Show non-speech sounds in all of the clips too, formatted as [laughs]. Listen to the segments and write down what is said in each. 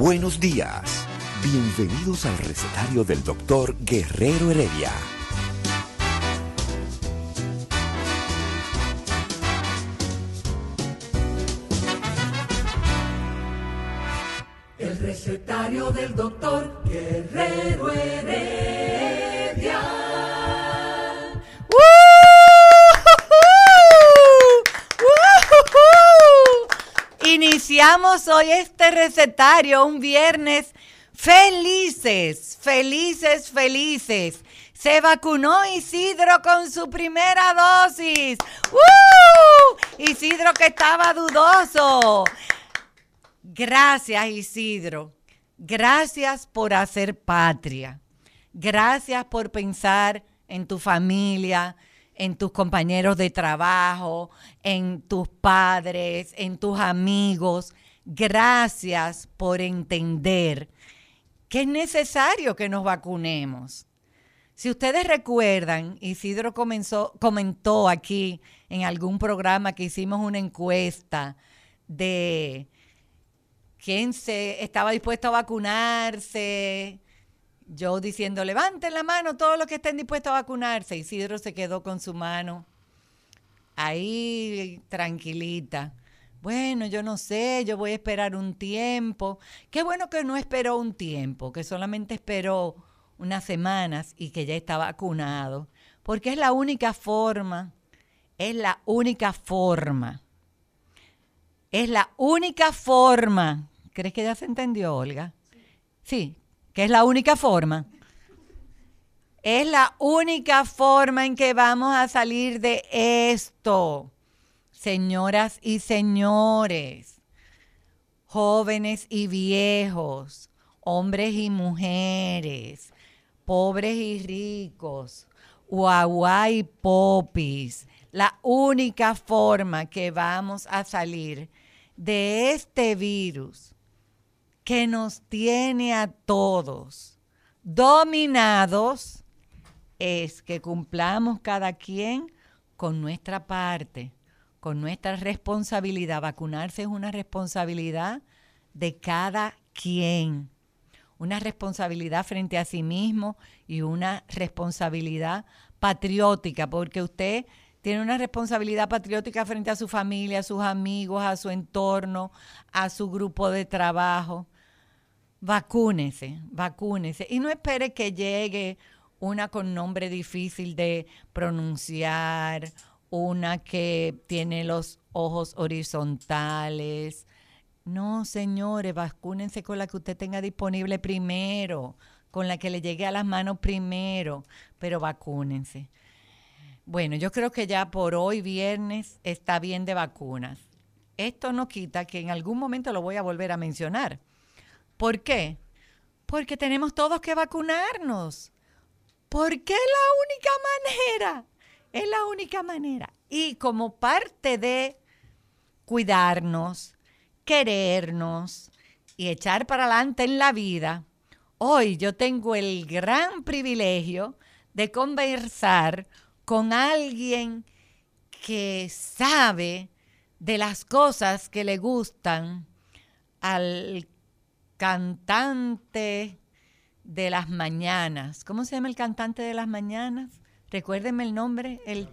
Buenos días. Bienvenidos al recetario del doctor Guerrero Heredia. El recetario del doctor Hoy este recetario, un viernes felices, felices, felices. Se vacunó Isidro con su primera dosis. ¡Uh! Isidro que estaba dudoso. Gracias Isidro. Gracias por hacer patria. Gracias por pensar en tu familia, en tus compañeros de trabajo, en tus padres, en tus amigos. Gracias por entender que es necesario que nos vacunemos. Si ustedes recuerdan, Isidro comenzó, comentó aquí en algún programa que hicimos una encuesta de quién se estaba dispuesto a vacunarse. Yo diciendo, levanten la mano todos los que estén dispuestos a vacunarse. Isidro se quedó con su mano ahí tranquilita. Bueno, yo no sé, yo voy a esperar un tiempo. Qué bueno que no esperó un tiempo, que solamente esperó unas semanas y que ya está vacunado, porque es la única forma, es la única forma, es la única forma. ¿Crees que ya se entendió, Olga? Sí, que es la única forma. Es la única forma en que vamos a salir de esto señoras y señores, jóvenes y viejos, hombres y mujeres, pobres y ricos, guagua y popis, la única forma que vamos a salir de este virus que nos tiene a todos dominados es que cumplamos cada quien con nuestra parte con nuestra responsabilidad. Vacunarse es una responsabilidad de cada quien. Una responsabilidad frente a sí mismo y una responsabilidad patriótica, porque usted tiene una responsabilidad patriótica frente a su familia, a sus amigos, a su entorno, a su grupo de trabajo. Vacúnese, vacúnese. Y no espere que llegue una con nombre difícil de pronunciar una que tiene los ojos horizontales. No, señores, vacúnense con la que usted tenga disponible primero, con la que le llegue a las manos primero, pero vacúnense. Bueno, yo creo que ya por hoy viernes está bien de vacunas. Esto no quita que en algún momento lo voy a volver a mencionar. ¿Por qué? Porque tenemos todos que vacunarnos. Porque es la única manera es la única manera. Y como parte de cuidarnos, querernos y echar para adelante en la vida, hoy yo tengo el gran privilegio de conversar con alguien que sabe de las cosas que le gustan al cantante de las mañanas. ¿Cómo se llama el cantante de las mañanas? Recuérdenme el nombre, el,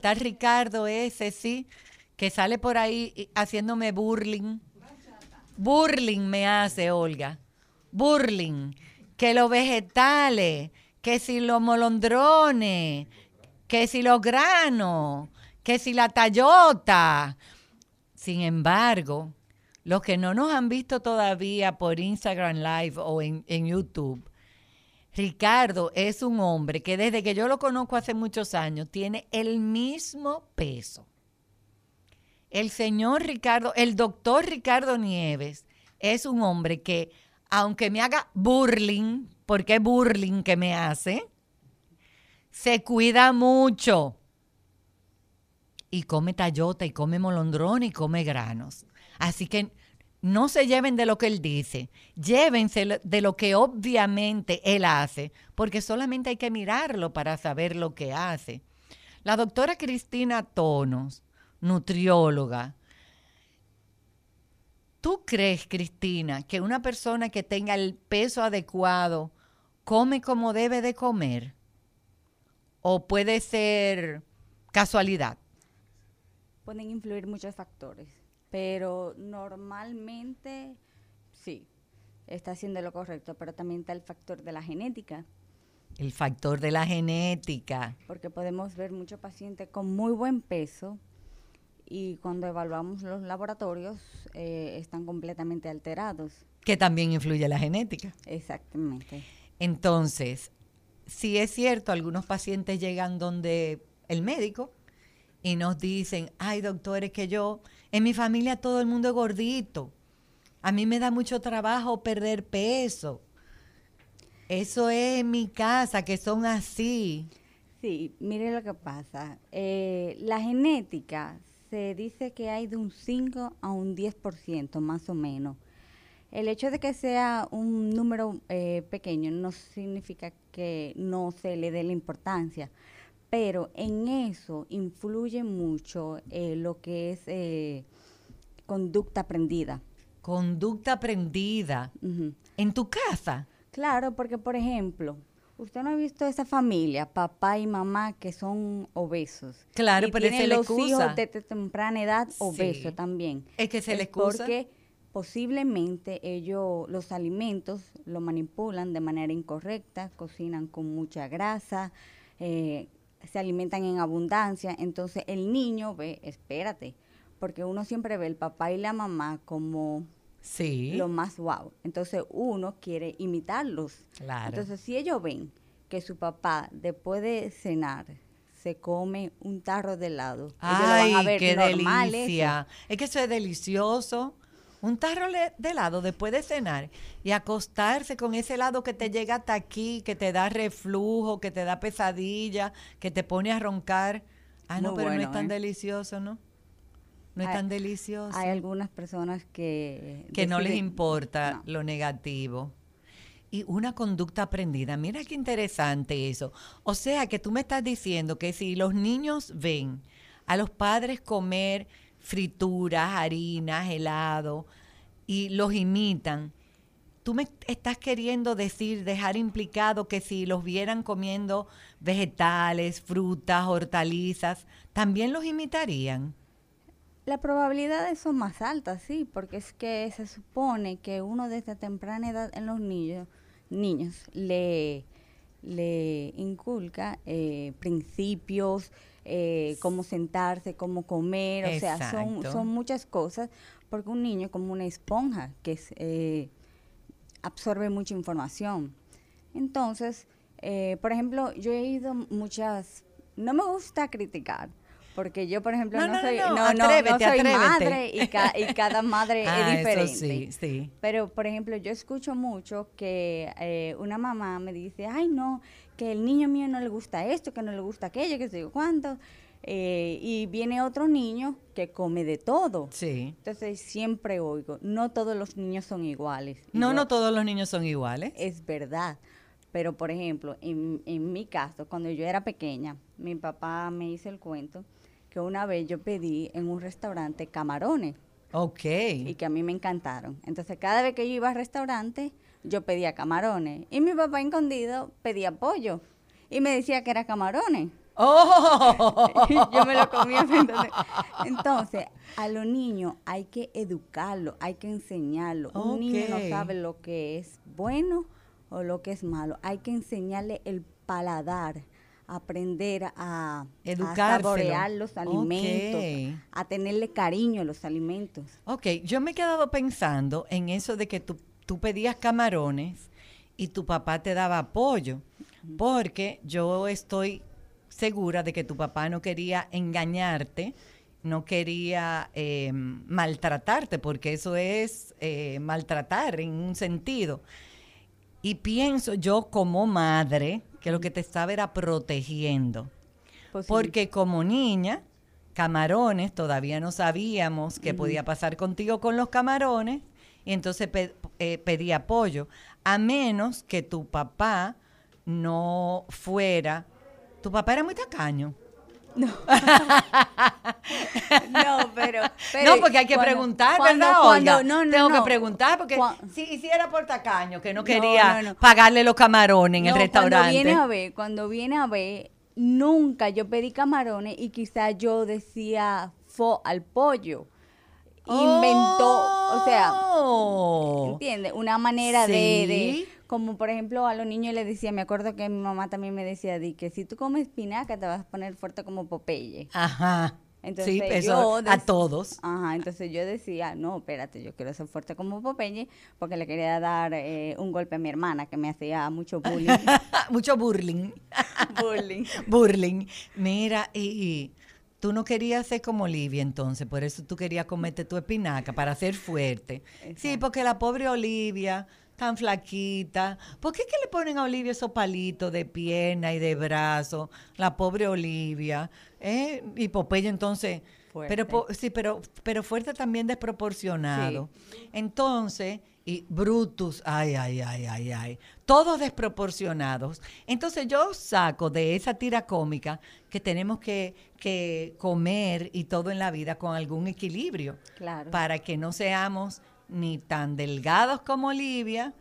tal Ricardo ese, sí, que sale por ahí haciéndome burling. Burling me hace, Olga. Burling. Que los vegetales, que si los molondrones, que si los granos, que si la tallota. Sin embargo, los que no nos han visto todavía por Instagram Live o en YouTube, Ricardo es un hombre que desde que yo lo conozco hace muchos años tiene el mismo peso. El señor Ricardo, el doctor Ricardo Nieves, es un hombre que, aunque me haga burling, porque es burling que me hace, se cuida mucho. Y come tallota, y come molondrón, y come granos. Así que no se lleven de lo que él dice, llévense de lo que obviamente él hace, porque solamente hay que mirarlo para saber lo que hace. La doctora Cristina Tonos, nutrióloga, ¿tú crees, Cristina, que una persona que tenga el peso adecuado come como debe de comer? ¿O puede ser casualidad? Pueden influir muchos factores pero normalmente sí, está haciendo lo correcto, pero también está el factor de la genética. El factor de la genética. Porque podemos ver muchos pacientes con muy buen peso y cuando evaluamos los laboratorios eh, están completamente alterados. Que también influye la genética. Exactamente. Entonces, si es cierto, algunos pacientes llegan donde el médico y nos dicen, ay doctores, que yo en mi familia todo el mundo es gordito. A mí me da mucho trabajo perder peso. Eso es en mi casa, que son así. Sí, mire lo que pasa. Eh, la genética se dice que hay de un 5 a un 10% más o menos. El hecho de que sea un número eh, pequeño no significa que no se le dé la importancia pero en eso influye mucho eh, lo que es eh, conducta aprendida. Conducta aprendida. ¿En tu casa? Claro, porque por ejemplo, usted no ha visto esa familia, papá y mamá, que son obesos. Claro, pero tienen se los hijos de temprana edad obesos también. Es que se les excusa. Porque posiblemente ellos los alimentos lo manipulan de manera incorrecta, cocinan con mucha grasa, eh, se alimentan en abundancia, entonces el niño ve, espérate, porque uno siempre ve el papá y la mamá como sí. lo más guau. Entonces uno quiere imitarlos. Claro. Entonces si ellos ven que su papá después de cenar se come un tarro de helado, Ay, qué delicia. Es que eso es delicioso un tarro de helado después de cenar y acostarse con ese helado que te llega hasta aquí, que te da reflujo, que te da pesadilla, que te pone a roncar. Ah, no, pero no es tan ¿eh? delicioso, ¿no? No es tan delicioso. Hay algunas personas que... Que no les importa lo negativo. Y una conducta aprendida. Mira qué interesante eso. O sea que tú me estás diciendo que si los niños ven a los padres comer frituras, harinas, helado, y los imitan. Tú me estás queriendo decir, dejar implicado que si los vieran comiendo vegetales, frutas, hortalizas, también los imitarían. La probabilidad son más altas, sí, porque es que se supone que uno desde temprana edad en los niños, niños le, le inculca eh, principios, eh, cómo sentarse, cómo comer, o sea, son, son muchas cosas, porque un niño es como una esponja que eh, absorbe mucha información. Entonces, eh, por ejemplo, yo he ido muchas, no me gusta criticar, porque yo, por ejemplo, no, soy, no, soy madre y, [laughs] cada madre es ah, diferente. sí, Pero, por ejemplo, yo escucho mucho que una mamá me dice, ay, no, que el niño mío no le gusta esto, que no le gusta aquello, que sé yo cuánto. Eh, y viene otro niño que come de todo. Sí. Entonces siempre oigo, no todos los niños son iguales. no, no todos los niños son iguales. Es verdad. Pero, por ejemplo, en, en mi caso, cuando yo era pequeña, mi papá me hizo el cuento que una vez yo pedí en un restaurante camarones. Ok. Y que a mí me encantaron. Entonces, cada vez que yo iba al restaurante, yo pedía camarones. Y mi papá escondido pedía pollo. Y me decía que era camarones. ¡Oh! [laughs] yo me lo comía. Entonces, a los niños hay que educarlo, hay que enseñarlo. Un niño no sabe lo que es bueno o lo que es malo. Hay que enseñarle el paladar, aprender a, a saborear los alimentos, a tenerle cariño a los alimentos. Ok, yo me he quedado pensando en eso de que tú tú pedías camarones y tu papá te daba apoyo, porque yo estoy segura de que tu papá no quería engañarte, no quería eh, maltratarte, porque eso es eh, maltratar en un sentido. Y pienso yo como madre que lo que te estaba era protegiendo. Porque como niña, camarones, todavía no sabíamos qué podía pasar contigo con los camarones, y entonces eh, pedí apoyo, a menos que tu papá no fuera, tu papá era muy tacaño. No. [laughs] no, pero, No, porque hay que preguntar, ¿verdad? no, no, Tengo que preguntar, porque si, si era por tacaño, que no quería pagarle los camarones en el restaurante. Cuando viene a ver, cuando viene a ver, nunca yo pedí camarones y quizás yo decía fo al pollo. Inventó, o sea, oh. ¿entiendes? Una manera de, como por ejemplo a los niños les decía, me acuerdo que mi mamá también me decía, di que si tú comes espinaca te vas a poner fuerte como Popeye. Ajá. Entonces, sí, eso a todos. Ajá, entonces yo decía, no, espérate, yo quiero ser fuerte como Popeye porque le quería dar eh, un golpe a mi hermana que me hacía mucho bullying. [laughs] mucho burling. [laughs] burling. burling. Mira, y, tú no querías ser como Olivia entonces, por eso tú querías comerte tu espinaca para ser fuerte. Sí, porque la pobre Olivia tan flaquita. ¿Por qué que le ponen a Olivia esos palitos de pierna y de brazo? La pobre Olivia. ¿eh? Y Popeye entonces... Pero sí, pero, pero fuerte también desproporcionado. Entonces, y Brutus, ay, ay, ay, ay, ay. Todos desproporcionados. Entonces yo saco de esa tira cómica que tenemos que, que comer y todo en la vida con algún equilibrio. Claro. Para que no seamos ni tan delgados como Olivia,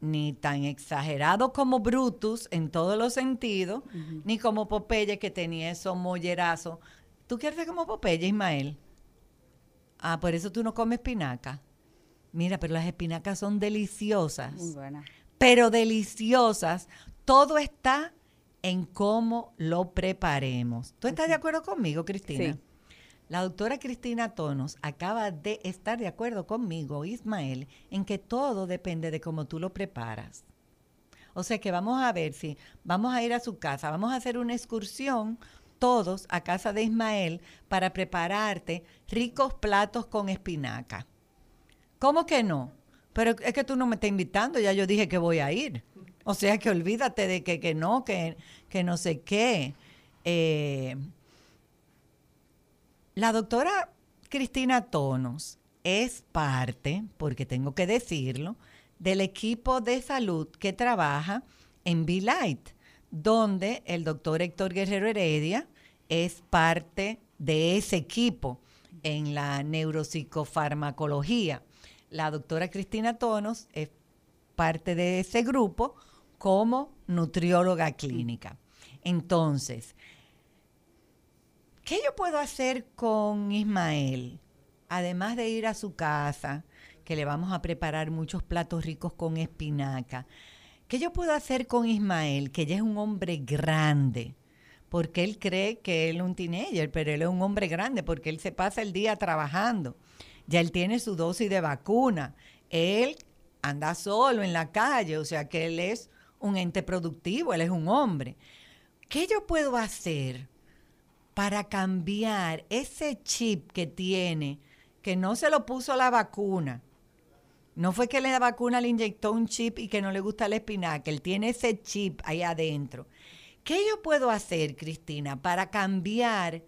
ni tan exagerados como Brutus en todos los sentidos, ni como Popeye que tenía esos mollerazos. ¿Tú quieres ser como Popeye, Ismael? Ah, por eso tú no comes espinaca. Mira, pero las espinacas son deliciosas. Muy buenas. Pero deliciosas. Todo está en cómo lo preparemos. ¿Tú estás de acuerdo conmigo, Cristina? Sí. La doctora Cristina Tonos acaba de estar de acuerdo conmigo, Ismael, en que todo depende de cómo tú lo preparas. O sea que vamos a ver si vamos a ir a su casa, vamos a hacer una excursión todos a casa de Ismael para prepararte ricos platos con espinaca. ¿Cómo que no? Pero es que tú no me estás invitando, ya yo dije que voy a ir. O sea que olvídate de que, que no, que, que no sé qué. Eh, la doctora Cristina Tonos es parte, porque tengo que decirlo, del equipo de salud que trabaja en V-Light, donde el doctor Héctor Guerrero Heredia es parte de ese equipo en la neuropsicofarmacología. La doctora Cristina Tonos es parte de ese grupo como nutrióloga clínica. Entonces, ¿Qué yo puedo hacer con Ismael? Además de ir a su casa, que le vamos a preparar muchos platos ricos con espinaca. ¿Qué yo puedo hacer con Ismael, que ya es un hombre grande? Porque él cree que él es un teenager, pero él es un hombre grande porque él se pasa el día trabajando. Ya él tiene su dosis de vacuna. Él anda solo en la calle, o sea que él es un ente productivo, él es un hombre. ¿Qué yo puedo hacer para cambiar ese chip que tiene, que no se lo puso la vacuna. No fue que la vacuna le inyectó un chip y que no le gusta la espinaca, él tiene ese chip ahí adentro. ¿Qué yo puedo hacer, Cristina, para cambiar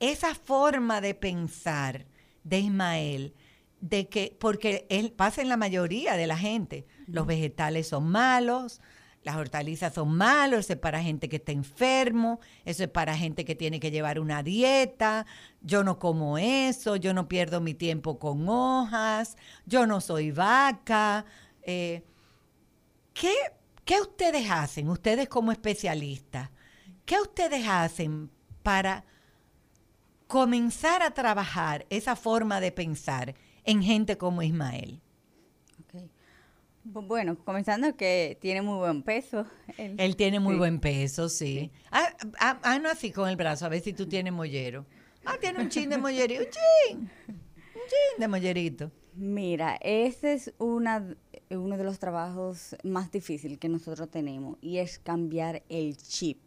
esa forma de pensar de Ismael? De que, porque él pasa en la mayoría de la gente, los vegetales son malos, las hortalizas son malos, eso es para gente que está enfermo, eso es para gente que tiene que llevar una dieta, yo no como eso, yo no pierdo mi tiempo con hojas, yo no soy vaca. Eh, ¿qué, ¿Qué ustedes hacen, ustedes como especialistas? ¿Qué ustedes hacen para comenzar a trabajar esa forma de pensar en gente como Ismael? Bueno, comenzando que tiene muy buen peso. Él, tiene muy buen peso, sí. Ah, ah, ah, no así con el brazo, a ver si tú tienes mollero. Ah, tiene un chin de mollerito, un chin, un chin de mollerito. Mira, esa es una, uno de los trabajos más difíciles que nosotros tenemos y es cambiar el chip.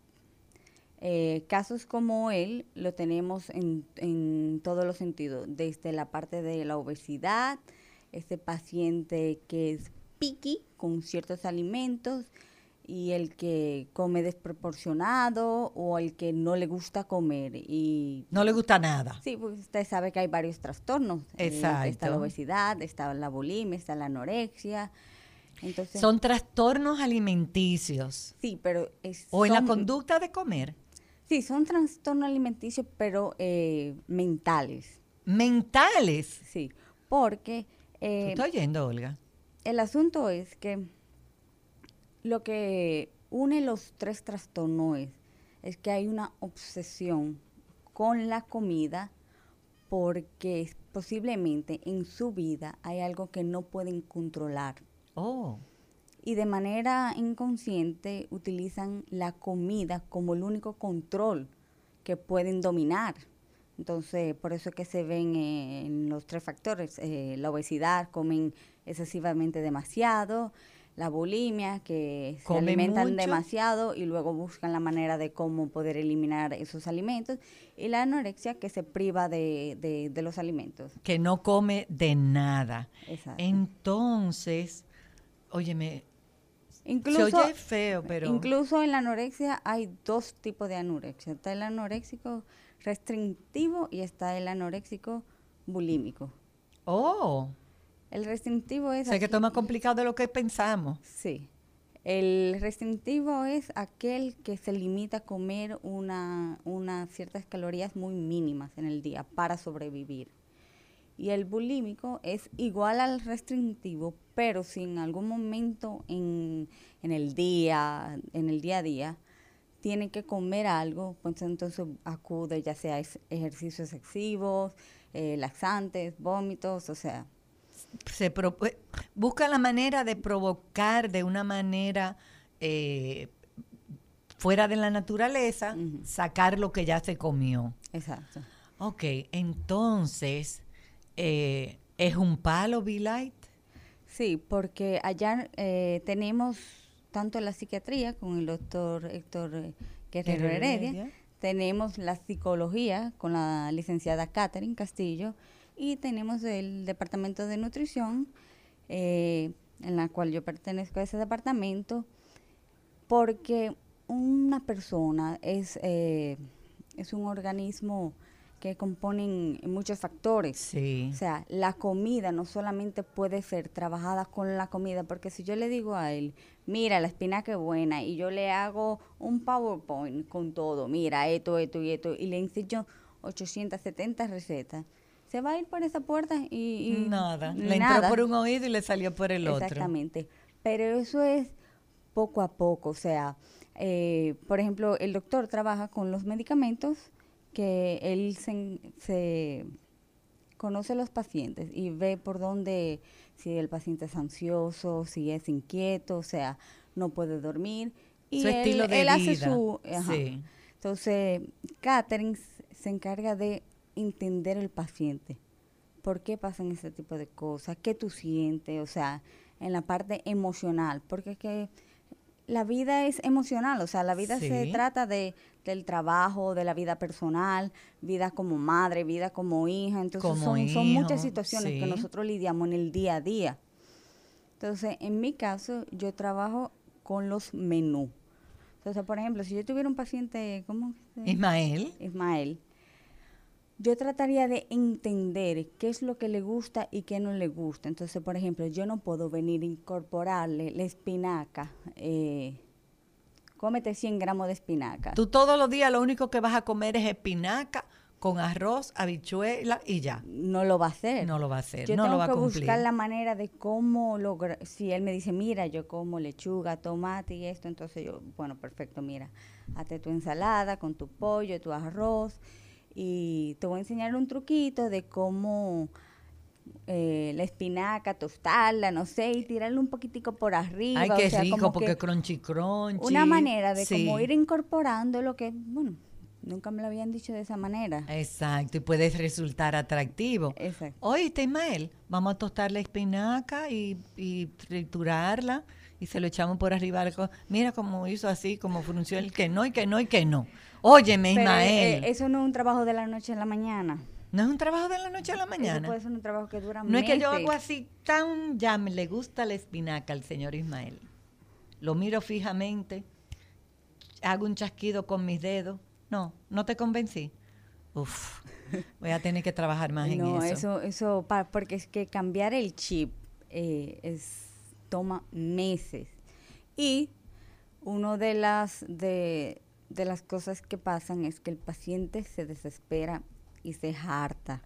Eh, casos como él lo tenemos en, en todos los sentidos, desde la parte de la obesidad, este paciente que es picky con ciertos alimentos y el que come desproporcionado o el que no le gusta comer y no le gusta nada. Sí, pues usted sabe que hay varios trastornos. Exacto. Eh, está la obesidad, está la bulimia, está la anorexia. Entonces, son trastornos alimenticios. Sí, pero es, o en la conducta de comer. Sí, son trastornos alimenticios, pero eh, mentales. Mentales. Sí, porque ¿Tú eh, estás oyendo, Olga? el asunto es que lo que une los tres trastornos es, es que hay una obsesión con la comida porque posiblemente en su vida hay algo que no pueden controlar Oh, y de manera inconsciente utilizan la comida como el único control que pueden dominar. Entonces, por eso es que se ven eh, en los tres factores, eh, la obesidad, comen excesivamente demasiado, la bulimia, que se alimentan mucho. demasiado y luego buscan la manera de cómo poder eliminar esos alimentos, y la anorexia, que se priva de, de- de los alimentos. que no come de nada. Exacto. Entonces, óyeme, Incluso, se oye feo, pero Incluso en la anorexia hay dos tipos de anorexia. Está el anoréxico restrictivo y está el anoréxico bulímico. oh, El restrictivo es... sé que aqu- esto es más complicado de lo que pensamos. Sí. El restrictivo es aquel que se limita a comer una, unas ciertas calorías muy mínimas en el día para sobrevivir. Y el bulímico es igual al restrictivo, pero si en algún momento en, en el día, en el día a día, tiene que comer algo, pues entonces acude ya sea ejercicios excesivos, eh, laxantes, vómitos, o sea, Se pro- eh, busca la manera de provocar de una manera eh, fuera de la naturaleza, sacar lo que ya se comió. exacto. Ok, entonces, eh, ¿es un palo Be Light? Sí, porque allá eh, tenemos tanto la psiquiatría con el doctor Héctor eh, Guerrero Guerrero Heredia, Heredia. tenemos la psicología con la licenciada Catherine Castillo y tenemos el departamento de nutrición, eh, en la cual yo pertenezco a ese departamento, porque una persona es, eh, es un organismo que componen muchos factores. Sí. O sea, la comida no solamente puede ser trabajada con la comida, porque si yo le digo a él, mira, la espinaca es buena, y yo le hago un PowerPoint con todo, mira, esto, esto y esto, y le enseño 870 recetas, se va a ir por esa puerta y... y Nada. Le entró por un oído y le salió por el otro. Exactamente. Pero eso es poco a poco. O sea, eh, por ejemplo, el doctor trabaja con los medicamentos que él se, conoce a los pacientes y ve por dónde, si el paciente es ansioso, si es inquieto, o sea, no puede dormir. Y Su él, estilo de él hace vida. su... ajá. Sí. Entonces, Catherine se encarga de entender el paciente. ¿Por qué pasan ese tipo de cosas? ¿Qué tú sientes? O sea, en la parte emocional. Porque es que la vida es emocional. O sea, la vida se trata de, del trabajo, de la vida personal, vida como madre, vida como hija. Entonces, Como son, son muchas situaciones que nosotros lidiamos en el día a día. Entonces, en mi caso, yo trabajo con los menús. Entonces, por ejemplo, si yo tuviera un paciente, ¿cómo? se- Ismael. Ismael, yo trataría de entender qué es lo que le gusta y qué no le gusta. Entonces, por ejemplo, yo no puedo venir a incorporarle la espinaca. Eh, cómete 100 gramos de espinaca. Tú todos los días lo único que vas a comer es espinaca con arroz, habichuela y ya. no lo va a hacer. No lo va a hacer, Yo no tengo lo va a cumplir. buscar la manera de cómo lograr. Si él me dice, mira, yo como lechuga, tomate y esto, entonces yo, bueno, perfecto, mira, hazte tu ensalada con tu pollo, tu arroz. Y te voy a enseñar un truquito de cómo eh, la espinaca, tostarla, no sé, y tirarle un poquitico por arriba. Ay, o qué sea, rico, como porque que crunchy crunchy. una manera de Sí. como ir incorporando lo que, bueno, Nunca me lo habían dicho de esa manera. Exacto, y puede resultar atractivo. Exacto. Oíste, Ismael, vamos a tostar la espinaca y, y triturarla y se lo echamos por arriba. Mira cómo hizo así, cómo funcionó el que no y que no y que no. Óyeme, Pero, Ismael, eh, eso no es un trabajo de la noche a la mañana. no es un trabajo de la noche a la Eso mañana. puede ser un trabajo que dura No es que yo hago así tan, ya me le gusta la espinaca al señor Ismael. Lo miro fijamente, hago un chasquido con mis dedos. No, no te convencí. Uf, voy a tener que trabajar más no, en eso. eso, eso, pa- porque es que cambiar el chip eh, es toma meses. Y una de las de, de las cosas que pasan es que el paciente se desespera y se harta.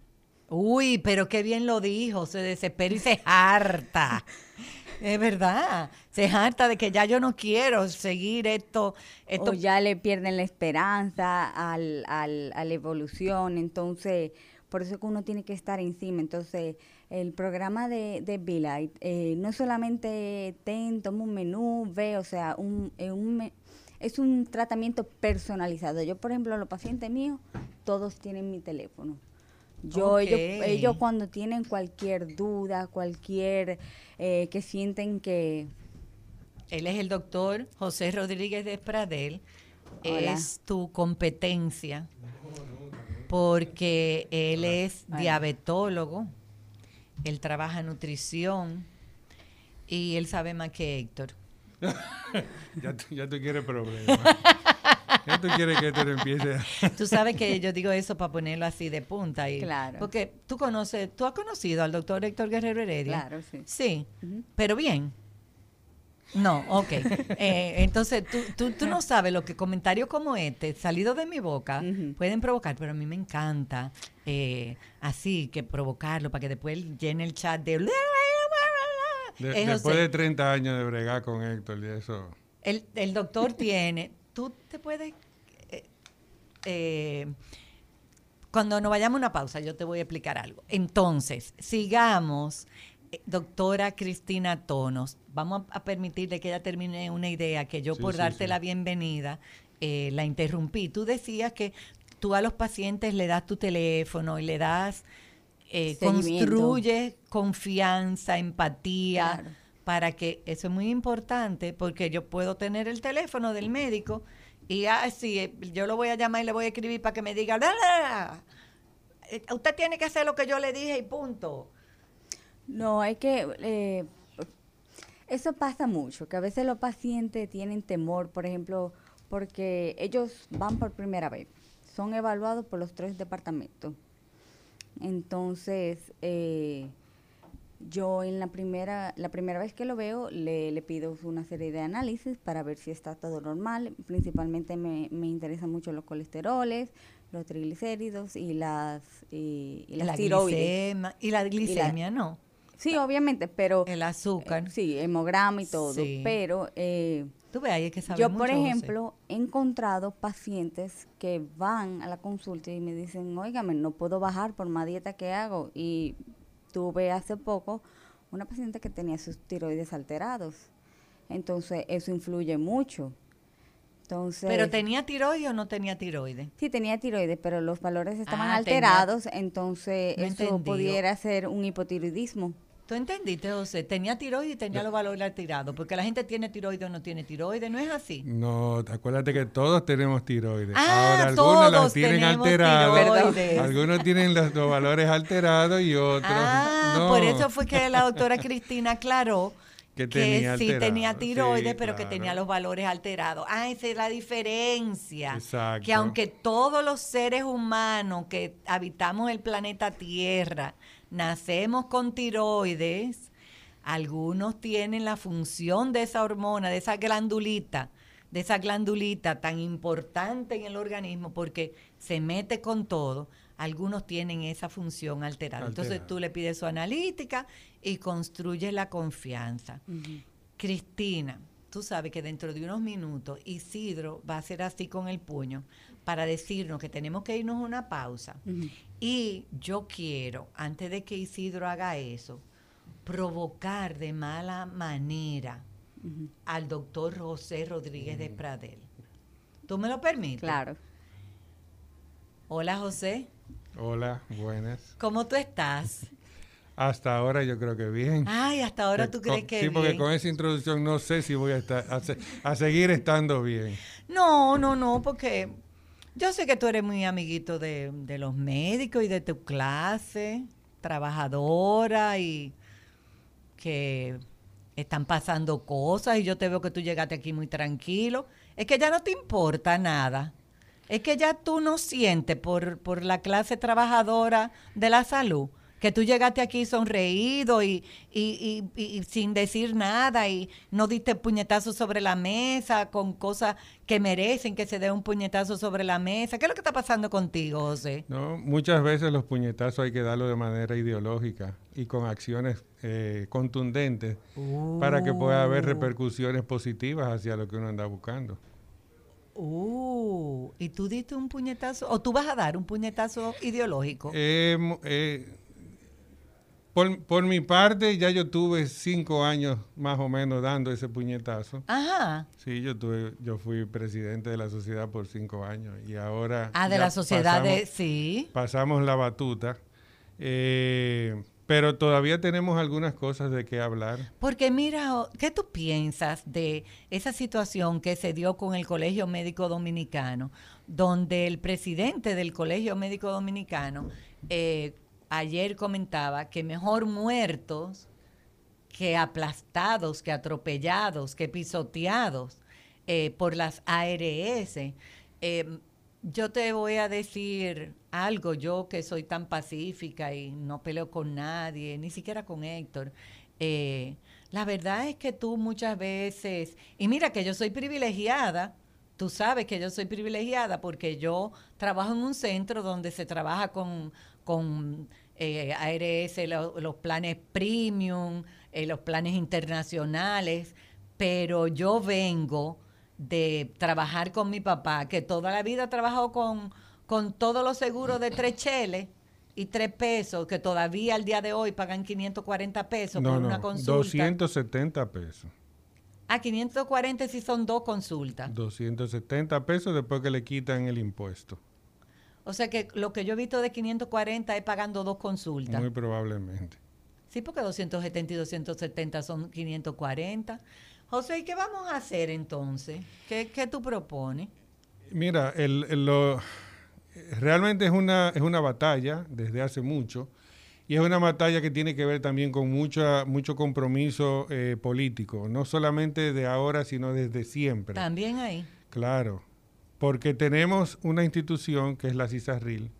Uy, pero qué bien lo dijo, se desespera y se harta. [laughs] Es verdad, se harta de que ya yo no quiero seguir esto. esto o ya le pierden la esperanza al, al- a la evolución, entonces por eso que uno tiene que estar encima. Entonces el programa de, de Be Light, eh, no solamente ten, toma un menú, ve, o sea, un, eh, un es un tratamiento personalizado. Yo, por ejemplo, los pacientes míos, todos tienen mi teléfono. Yo, ellos, ellos cuando tienen cualquier duda, cualquier, eh, que sienten que, Él es el doctor José Rodríguez de Pradel. Hola. Es tu competencia porque él es diabetólogo, él trabaja en nutrición y él sabe más que Héctor. [laughs] Ya, tú- ya tú quieres problemas. [laughs] ya tú quieres que esto no empiece a... [laughs] Tú sabes que yo digo eso para ponerlo así de punta. Y, Claro. Porque tú conoces, tú has conocido al doctor Héctor Guerrero Heredia. Claro, sí. Sí, pero bien. No, ok. Eh, entonces, tú, tú, tú no sabes lo que comentarios como este, salido de mi boca, pueden provocar, pero a mí me encanta eh, así, que provocarlo para que después llene el chat de... De- Eh, después José, de 30 años de bregar con Héctor y eso. el, el doctor [laughs] tiene, tú te puedes... eh, eh, cuando nos vayamos a una pausa, yo te voy a explicar algo. Entonces, sigamos. Eh, Doctora Cristina Tonos, vamos a, a permitirle que ella termine una idea que yo Sí, por sí, darte sí. la bienvenida eh, la interrumpí. Tú decías que tú a los pacientes le das tu teléfono y le das, eh, construyes confianza, empatía, Claro. para que eso es muy importante porque yo puedo tener el teléfono del médico y así eh, yo lo voy a llamar y le voy a escribir para que me diga, "La, la, la". Eh, usted tiene que hacer lo que yo le dije y punto. No, hay que... eh, eso pasa mucho, que a veces los pacientes tienen temor, por ejemplo, porque ellos van por primera vez, son evaluados por los tres departamentos. Entonces, eh, yo en la primera, la primera vez que lo veo, le, le pido una serie de análisis para ver si está todo normal. Principalmente me, me interesan mucho los colesteroles, los triglicéridos y las, y, y las la tiroides. glicema- y la glicemia, no. Sí, obviamente, pero... El azúcar. eh, sí, hemograma y todo. Sí. Pero eh, Tú ves, ahí hay que yo, mucho, por José. ejemplo, he encontrado pacientes que van a la consulta y me dicen, óigame, no puedo bajar por más dieta que hago. Y tuve hace poco una paciente que tenía sus tiroides alterados. Entonces, eso influye mucho. Entonces, ¿Pero tenía tiroides o no tenía tiroides? sí tenía tiroides, pero los valores estaban Ah, tenía- alterados, entonces eso pudiera ser un hipotiroidismo. ¿Tú entendiste, José? Tenía tiroides y tenía los valores alterados. Porque la gente tiene tiroides o no tiene tiroides, ¿no es así? No, acuérdate que todos tenemos tiroides. Ah, Ahora, algunos todos las tienen alteradas. Algunos tienen los, los valores alterados y otros Ah, no. por eso fue que la doctora Cristina aclaró [laughs] Que que, tenía sí tenía tiroides, sí, pero que tenía los valores alterados. Ah, esa es la diferencia. Exacto. Que aunque todos los seres humanos que habitamos el planeta Tierra nacemos con tiroides, algunos tienen la función de esa hormona, de esa glandulita, de esa glandulita tan importante en el organismo porque se mete con todo. Algunos tienen esa función alterada. Entonces tú le pides su analítica y construyes la confianza. Cristina, tú sabes que dentro de unos minutos Isidro va a hacer así con el puño para decirnos que tenemos que irnos a una pausa. Y yo quiero, antes de que Isidro haga eso, provocar de mala manera al doctor José Rodríguez de Pradel. ¿Tú me lo permites? Claro. Hola José, Hola, buenas. ¿cómo tú estás? Hasta ahora yo creo que bien. Ay, hasta ahora Que tú con- crees que Sí, porque bien. con esa introducción no sé si voy a, estar, a, se- a seguir estando bien. No, no, no, porque yo sé que tú eres muy amiguito de, los médicos y de tu clase, trabajadora y que están pasando cosas y yo te veo que tú llegaste aquí muy tranquilo. Es que ya no te importa nada. Es que ya tú no sientes por, por la clase trabajadora de la salud. Que tú llegaste aquí sonreído y, y, y- sin decir nada y no diste puñetazo sobre la mesa con cosas que merecen que se dé un puñetazo sobre la mesa. ¿Qué es lo que está pasando contigo, José? ¿no? Muchas veces los puñetazos hay que darlos de manera ideológica y con acciones eh, contundentes para que pueda haber repercusiones positivas hacia lo que uno anda buscando. Uh, ¿y tú diste un puñetazo? ¿O tú vas a dar un puñetazo ideológico? Eh, eh, por, por mi parte, ya yo tuve cinco años más o menos dando ese puñetazo. Ajá. Sí, yo tuve, yo fui presidente de la sociedad por cinco años y ahora. Ah, de la sociedad de... Sí. Pasamos la batuta, eh, pero todavía tenemos algunas cosas de qué hablar. Porque mira, ¿qué tú piensas de esa situación que se dio con el Colegio Médico Dominicano, donde el presidente del Colegio Médico Dominicano eh, ayer comentaba que mejor muertos que aplastados, que atropellados, que pisoteados eh, por las ARS. Eh, yo te voy a decir algo, yo que soy tan pacífica y no peleo con nadie, ni siquiera con Héctor. eh, la verdad es que tú muchas veces, y mira que yo soy privilegiada, tú sabes que yo soy privilegiada porque yo trabajo en un centro donde se trabaja con, con eh, ARS, lo- los planes premium, eh, los planes internacionales, pero yo vengo de trabajar con mi papá, que toda la vida ha trabajado con, con todos los seguros de tres cheles y tres pesos, que todavía al día de hoy pagan 540 pesos No, por no, una consulta. 270 pesos. A 540 si son dos consultas. 270 pesos después que le quitan el impuesto. O sea que lo que yo he visto de 540 es pagando dos consultas. Muy probablemente. Sí, porque 270 y 270 son 540. José, ¿y qué vamos a hacer entonces? ¿Qué, qué tú propones? Mira, el, el- lo- realmente es una, es una batalla desde hace mucho y es una batalla que tiene que ver también con mucha, mucho compromiso eh, político, no solamente de ahora, sino desde siempre. También ahí. Claro, porque tenemos una institución que es la CISARRIL,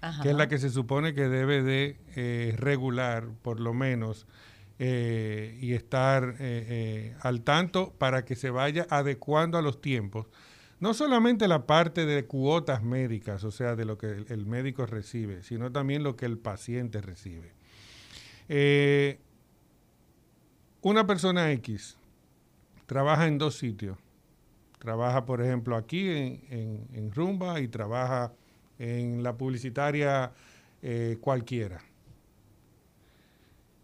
Ajá. que es la que se supone que debe de eh, regular, por lo menos, eh, y estar eh, al tanto para que se vaya adecuando a los tiempos. No solamente la parte de cuotas médicas, o sea, de lo que el, el médico recibe, sino también lo que el paciente recibe. Una persona X trabaja en dos sitios. Trabaja, por ejemplo, aquí en, en- en Rumba y trabaja en la publicitaria eh, cualquiera,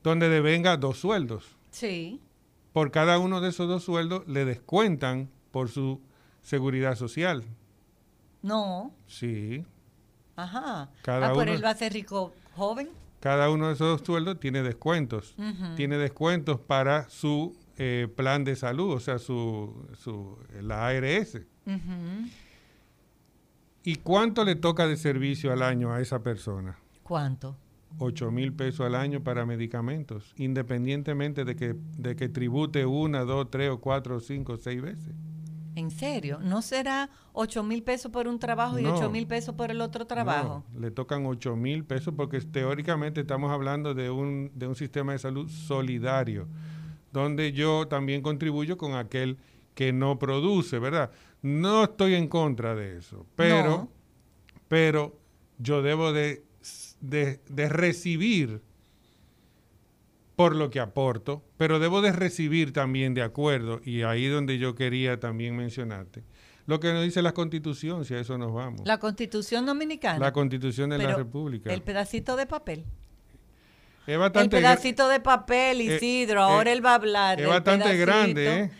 donde devenga dos sueldos. Sí. Por cada uno de esos dos sueldos le descuentan por su seguridad social. No. Sí, Ajá. Cada ah, uno- él va a ser rico joven. cada uno de esos dos sueldos tiene descuentos. Tiene descuentos para su eh, plan de salud, o sea, su, su, la ARS. ¿Y cuánto le toca de servicio al año a esa persona? ¿Cuánto? 8 mil pesos al año para medicamentos, independientemente de que, de que tribute una, dos, tres o cuatro cinco seis veces. ¿En serio? ¿No será 8 mil pesos por un trabajo y No. 8 mil pesos por el otro trabajo? No, le tocan 8 mil pesos porque teóricamente estamos hablando de un, de un sistema de salud solidario, donde yo también contribuyo con aquel que no produce, ¿verdad? No estoy en contra de eso, pero, No. pero yo debo de, de, de recibir por lo que aporto, pero debo de recibir también de acuerdo, y ahí donde yo quería también mencionarte, lo que nos dice la Constitución, si a eso nos vamos. La constitución dominicana. La Constitución de la República. El pedacito de papel. Es El bastante pedacito de papel, Eh, Isidro. eh, ahora él va a hablar. es bastante pedacito. grande, ¿eh?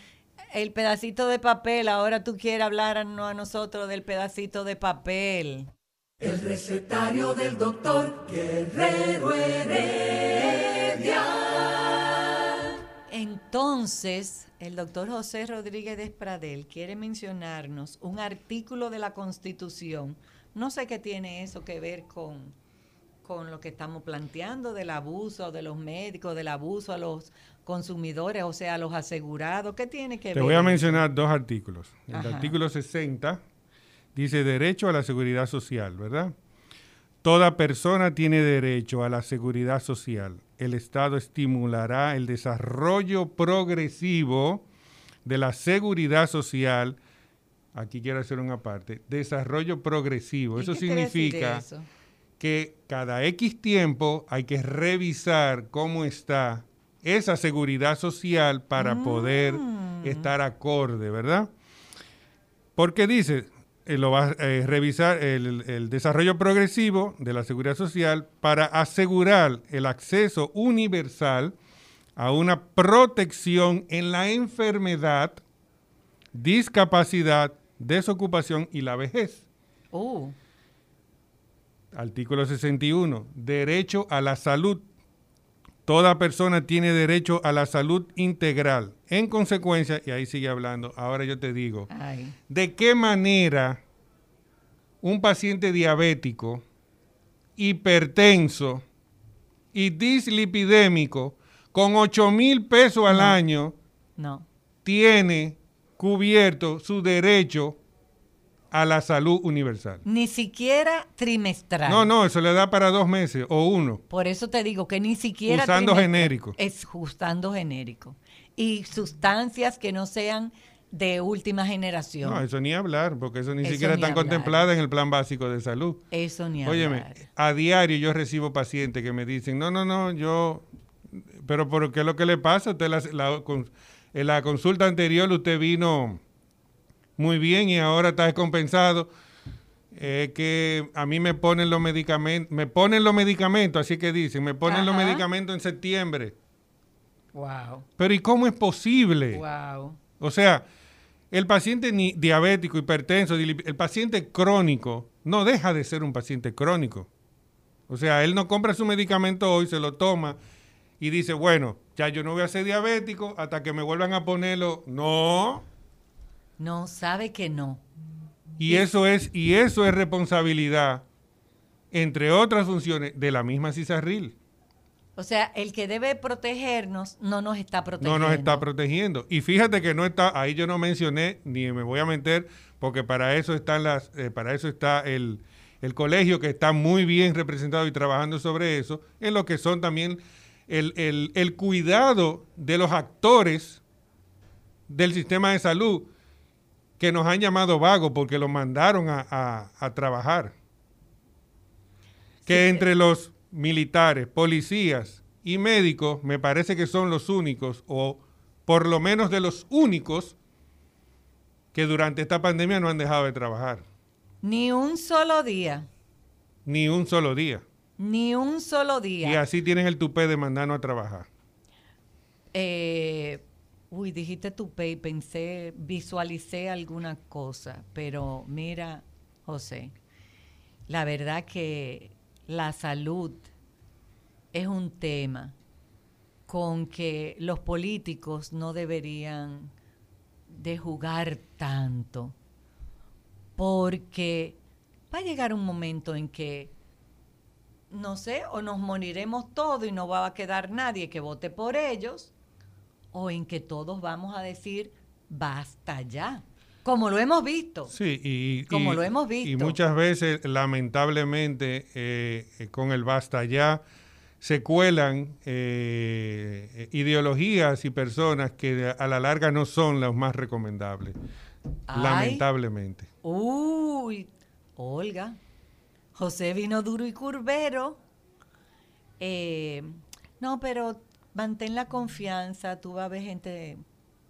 El pedacito de papel. Ahora tú quieres hablar a, no a nosotros del pedacito de papel. El recetario del doctor Guerrero Heredia. Entonces, el doctor José Rodríguez Despradel quiere mencionarnos un artículo de la Constitución. No sé qué tiene eso que ver con, con lo que estamos planteando del abuso de los médicos, del abuso a los consumidores, o sea, a los asegurados. ¿Qué tiene que ver? Te voy a mencionar dos artículos. El Ajá. artículo 60 dice derecho a la seguridad social, ¿verdad? Toda persona tiene derecho a la seguridad social. El Estado estimulará el desarrollo progresivo de la seguridad social. Aquí quiero hacer una parte. Desarrollo progresivo. ¿Y Eso significa eso? Que cada X tiempo hay que revisar cómo está esa seguridad social para poder Mm. estar acorde, ¿verdad? Porque dice, eh, lo va a eh, revisar el, el desarrollo progresivo de la seguridad social para asegurar el acceso universal a una protección en la enfermedad, discapacidad, desocupación y la vejez. Uh, Artículo 61. Derecho a la salud. Toda persona tiene derecho a la salud integral. En consecuencia, y ahí sigue hablando, ahora yo te digo, ay. ¿de qué manera un paciente diabético, hipertenso y dislipidémico con 8 mil pesos al año No. tiene cubierto su derecho a la salud universal? Ni siquiera trimestral. No, no, eso le da para dos meses o uno. Por eso te digo que ni siquiera. Usando genérico. Es usando genérico. Y sustancias que no sean de última generación. No, eso ni hablar, porque eso ni Eso siquiera ni están hablar. contempladas en el plan básico de salud. Eso ni Óyeme, hablar. a diario yo recibo pacientes que me dicen, no, no, no, yo, pero ¿por qué es lo que le pasa? Usted la, la- la consulta anterior usted vino muy bien y ahora está descompensado. Es que a mí me ponen los medicamentos, me ponen los medicamentos, así que dicen, me ponen los medicamentos en septiembre. Wow. Pero ¿y cómo es posible? Wow. O sea, el paciente ni diabético, hipertenso, el paciente crónico no deja de ser un paciente crónico. O sea, él no compra su medicamento hoy, se lo toma y dice, bueno, ya yo no voy a ser diabético hasta que me vuelvan a ponerlo. No. No, sabe que no. Y eso es, y eso es responsabilidad, entre otras funciones, de la misma CISARRIL. O sea, el que debe protegernos no nos está No protegiendo. nos está protegiendo. Y fíjate que no está, ahí yo no mencioné, ni me voy a meter, porque para eso están las, eh, para eso está el, el colegio que está muy bien representado y trabajando sobre eso, en lo que son también el, el- el cuidado de los actores del sistema de salud que nos han llamado vagos porque los mandaron a, a- a trabajar. Que entre los militares, policías y médicos me parece que son los únicos, o por lo menos de los únicos, que durante esta pandemia no han dejado de trabajar. Ni un solo día. Ni un solo día. Ni un solo Y día. así tienen el tupé de mandarnos a trabajar. Eh, uy, dijiste tu y pensé, visualicé alguna cosa, pero mira, José, la verdad que la salud es un tema con que los políticos no deberían de jugar tanto, porque va a llegar un momento en que no sé, o nos moriremos todos y no va a quedar nadie que vote por ellos, o en que todos vamos a decir, basta ya, como lo hemos visto. Sí, y, Como y- lo hemos Y visto. muchas veces, lamentablemente, eh, con el basta ya, se cuelan eh, ideologías y personas que a la larga no son las más recomendables. Ay. Lamentablemente. Uy, Olga, José vino duro y curvero. Eh, no, pero mantén la confianza, tú vas a ver gente,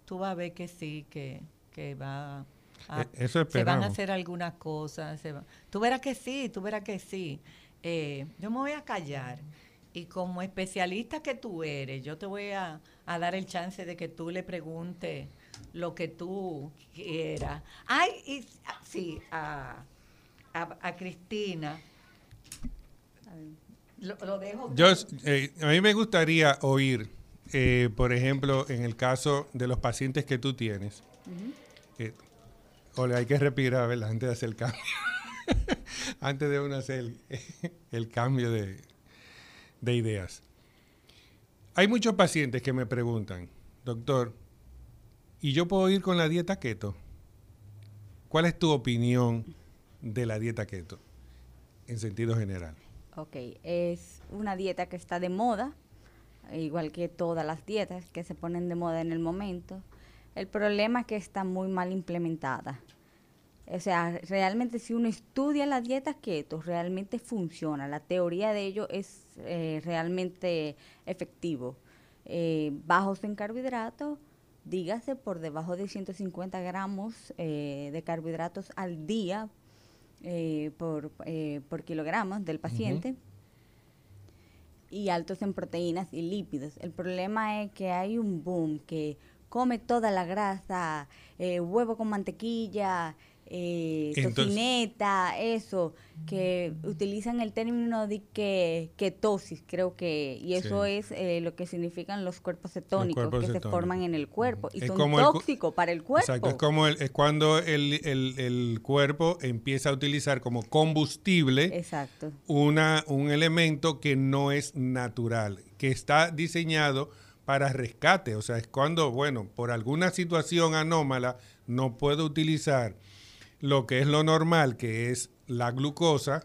tú vas a ver que sí, que, que va a, Eh, eso se van a hacer algunas cosas. se va- tú verás que sí, tú verás que sí. Eh, yo me voy a callar y como especialista que tú eres, yo te voy a, a dar el chance de que tú le preguntes lo que tú quieras. Ay, y, ah, sí, a, a, Cristina. Lo, dejo. Yo, eh, a mí me gustaría oír, eh, por ejemplo, en el caso de los pacientes que tú tienes, uh hay que respirar, ¿verdad? Antes de hacer el cambio. [laughs] Antes de uno hacer [laughs] el, cambio de, de ideas. Hay muchos pacientes que me preguntan, doctor, ¿y yo puedo ir con la dieta keto? ¿Cuál es tu opinión de la dieta keto en sentido general? Ok, es una dieta que está de moda, igual que todas las dietas que se ponen de moda en el momento. El problema es que está muy mal implementada. O sea, realmente si uno estudia la dieta keto, realmente funciona. La teoría de ello es eh, realmente efectivo. Eh, bajos en carbohidratos, dígase por debajo de 150 gramos eh, de carbohidratos al día eh, por, eh, por kilogramos del paciente. Y altos en proteínas y lípidos. El problema es que hay un boom que come toda la grasa, huevo con mantequilla, eh, tocineta, eso, que utilizan el término de que ketosis, creo que, y eso es eh, lo que significan los cuerpos cetónicos que se forman en el cuerpo y son tóxicos para el cuerpo. Exacto, es como es cuando el, el, cuerpo empieza a utilizar como combustible Exacto. Una, un elemento que no es natural, que está diseñado para rescate, o sea, es cuando, bueno, por alguna situación anómala no puedo utilizar lo que es lo normal, que es la glucosa,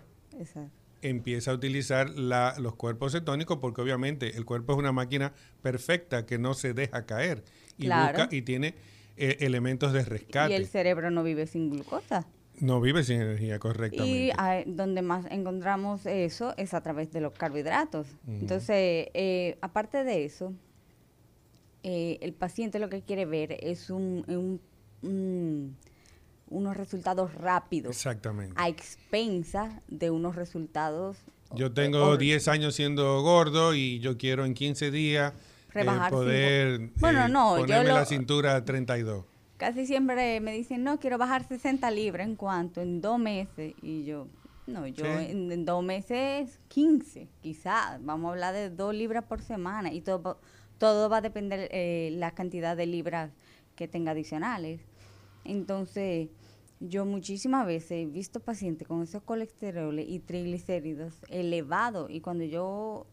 empieza a utilizar los cuerpos cetónicos porque obviamente el cuerpo es una máquina perfecta que no se deja caer y busca y tiene eh, elementos de rescate. Y el cerebro no vive sin glucosa. No vive sin energía, correctamente. Y donde más encontramos eso es a través de los carbohidratos. Entonces, eh, aparte de eso, eh, el paciente lo que quiere ver es un unos resultados rápidos. Exactamente. A expensa de unos resultados. Yo tengo 10 años siendo gordo y yo quiero en 15 días eh, poder bueno, eh, no, ponerme la cintura a 32. Casi siempre me dicen, no, quiero bajar 60 libras en cuanto, en dos meses. Y yo, no, yo en, dos meses 15, quizás. Vamos a hablar de dos libras por semana y todo, todo va a depender eh, la cantidad de libras que tenga adicionales. Entonces, yo muchísimas veces he visto pacientes con esos colesteroles y triglicéridos elevados y cuando yo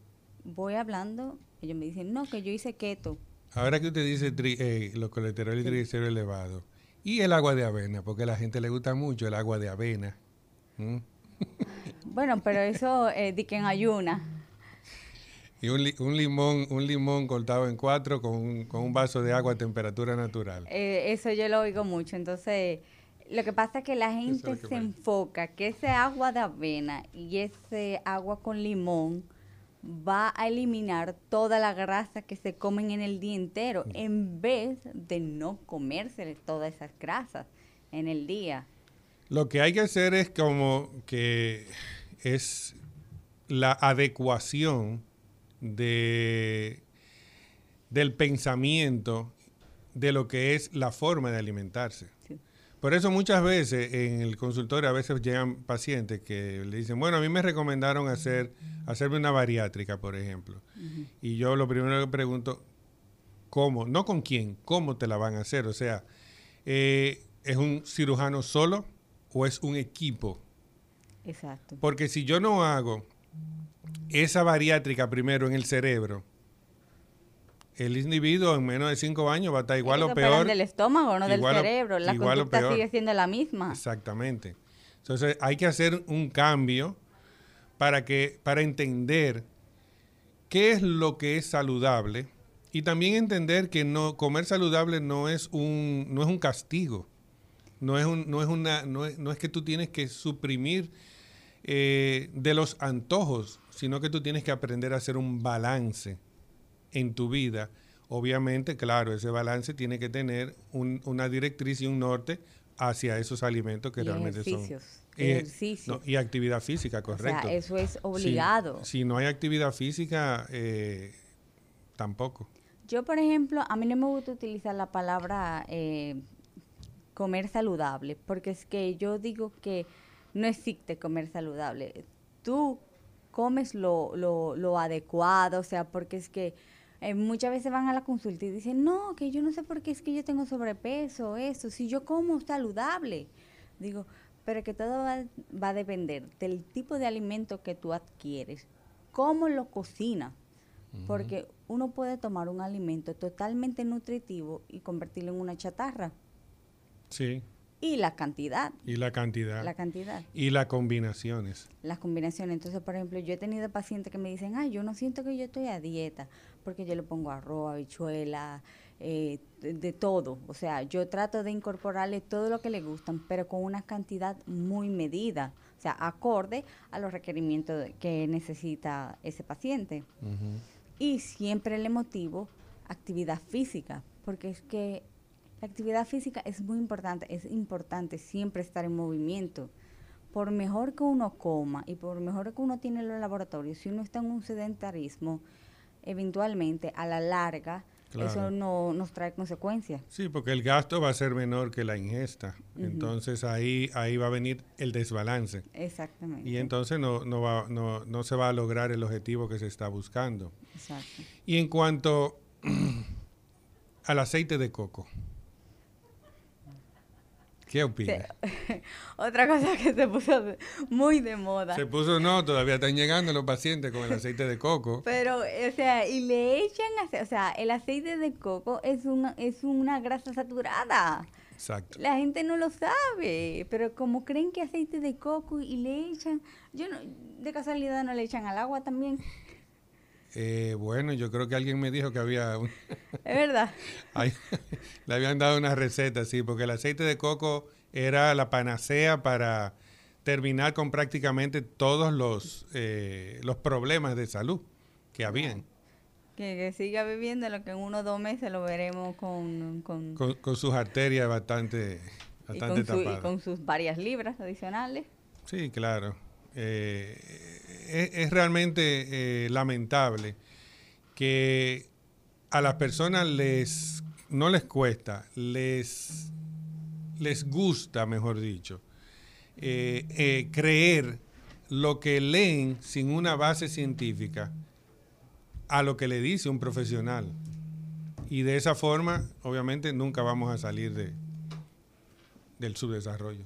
voy hablando, ellos me dicen, no, que yo hice keto. Ahora que usted dice eh, los colesteroles y triglicéridos elevados, y el agua de avena, porque a la gente le gusta mucho el agua de avena. Bueno, pero eso eh, di que en ayuna. Y un, un, limón un limón cortado en cuatro con un, con un vaso de agua a temperatura natural. Eh, eso yo lo oigo mucho. Entonces, lo que pasa es que la gente se enfoca que ese agua de avena y ese agua con limón va a eliminar toda la grasa que se comen en el día entero, en vez de no comerse todas esas grasas en el día. Lo que hay que hacer es como que es la adecuación de, del pensamiento de lo que es la forma de alimentarse. Por eso muchas veces en el consultorio a veces llegan pacientes que le dicen, bueno, a mí me recomendaron hacer, hacerme una bariátrica, por ejemplo. Y yo lo primero que pregunto, ¿cómo? No con quién, ¿cómo te la van a hacer? O sea, eh, ¿es un cirujano solo o es un equipo? Exacto. Porque si yo no hago esa bariátrica primero en el cerebro, el individuo en menos de cinco años va a estar igual o peor. del estómago, no del cerebro. La conducta sigue siendo la misma. Exactamente. Entonces hay que hacer un cambio para que para entender qué es lo que es saludable y también entender que no comer saludable no es un no es un castigo. No es un, no es una no es, no es que tú tienes que suprimir eh, de los antojos, sino que tú tienes que aprender a hacer un balance en tu vida, obviamente, claro, ese balance tiene que tener una directriz y un norte hacia esos alimentos que realmente son. Eh, y actividad física, correcto. eso es obligado. Si, no hay actividad física, eh, tampoco. Yo, por ejemplo, a mí no me gusta utilizar la palabra eh, comer saludable, porque es que yo digo que no existe comer saludable. Tú comes lo, lo, lo adecuado, o sea, porque es que eh, muchas veces van a la consulta y dicen, no, que yo no sé por qué es que yo tengo sobrepeso, eso, si yo como saludable. Digo, pero que todo va, va a depender del tipo de alimento que tú adquieres, cómo lo cocina, porque uno puede tomar un alimento totalmente nutritivo y convertirlo en una chatarra. Sí. Y la cantidad. Y la cantidad. La cantidad. Y las combinaciones. Las combinaciones. Entonces, por ejemplo, yo he tenido pacientes que me dicen, ay, yo no siento que yo estoy a dieta, porque yo le pongo arroz, habichuela, eh, de, de todo. O sea, yo trato de incorporarle todo lo que le gustan, pero con una cantidad muy medida. O sea, acorde a los requerimientos que necesita ese paciente. Y siempre le motivo actividad física, porque es que la actividad física es muy importante, es importante siempre estar en movimiento. Por mejor que uno coma y por mejor que uno tiene los laboratorios, si uno está en un sedentarismo, eventualmente a la larga Claro. eso no nos trae consecuencias. Sí, porque el gasto va a ser menor que la ingesta. Entonces ahí, ahí va a venir el desbalance. Exactamente. Y entonces no, no, va, no, no se va a lograr el objetivo que se está buscando. Exacto. Y en cuanto [clears throat] al aceite de coco, ¿qué opina? [laughs] Otra cosa que se puso muy de moda. Se puso, no, todavía están llegando los pacientes con el aceite de coco. [laughs] Pero, o sea, y le echan, o sea, el aceite de coco es una, es una grasa saturada. Exacto. La gente no lo sabe, pero como creen que aceite de coco y le echan, yo no, de casualidad no le echan al agua también, Eh, bueno, yo creo que alguien me dijo que había... un- es verdad. [laughs] [laughs] Le habían dado una receta, sí, porque el aceite de coco era la panacea para terminar con prácticamente todos los, eh, los problemas de salud que habían, Que, que siga bebiendo lo que en uno o dos meses lo veremos con, con, con, con sus arterias bastante, y, bastante con su- y tapadas. con sus varias libras adicionales. Sí, claro. Eh, es, es realmente eh, lamentable que a las personas les no les cuesta, les les gusta, mejor dicho, eh, eh, creer lo que leen sin una base científica a lo que le dice un profesional. Y de esa forma, obviamente, nunca vamos a salir de, del subdesarrollo.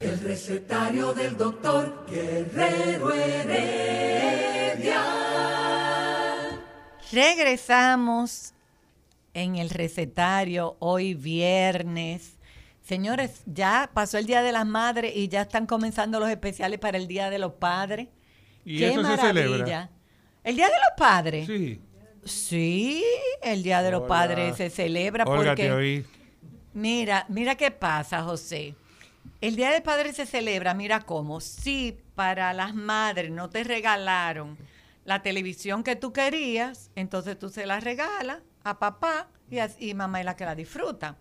El recetario del doctor Guerrero Heredia. Regresamos en el recetario hoy viernes. Señores, ya pasó el Día de las Madres y ya están comenzando los especiales para el Día de los Padres. ¿Y ¡Qué eso se maravilla! celebra? ¿El Día de los Padres? Sí. Sí, el Día de los. Padres se celebra Olga, porque... te oí. Mira, mira qué pasa, José. El Día del Padre se celebra, mira cómo. Si para las madres no te regalaron la televisión que tú querías, entonces tú se la regalas a papá y, y mamá es la que la disfruta.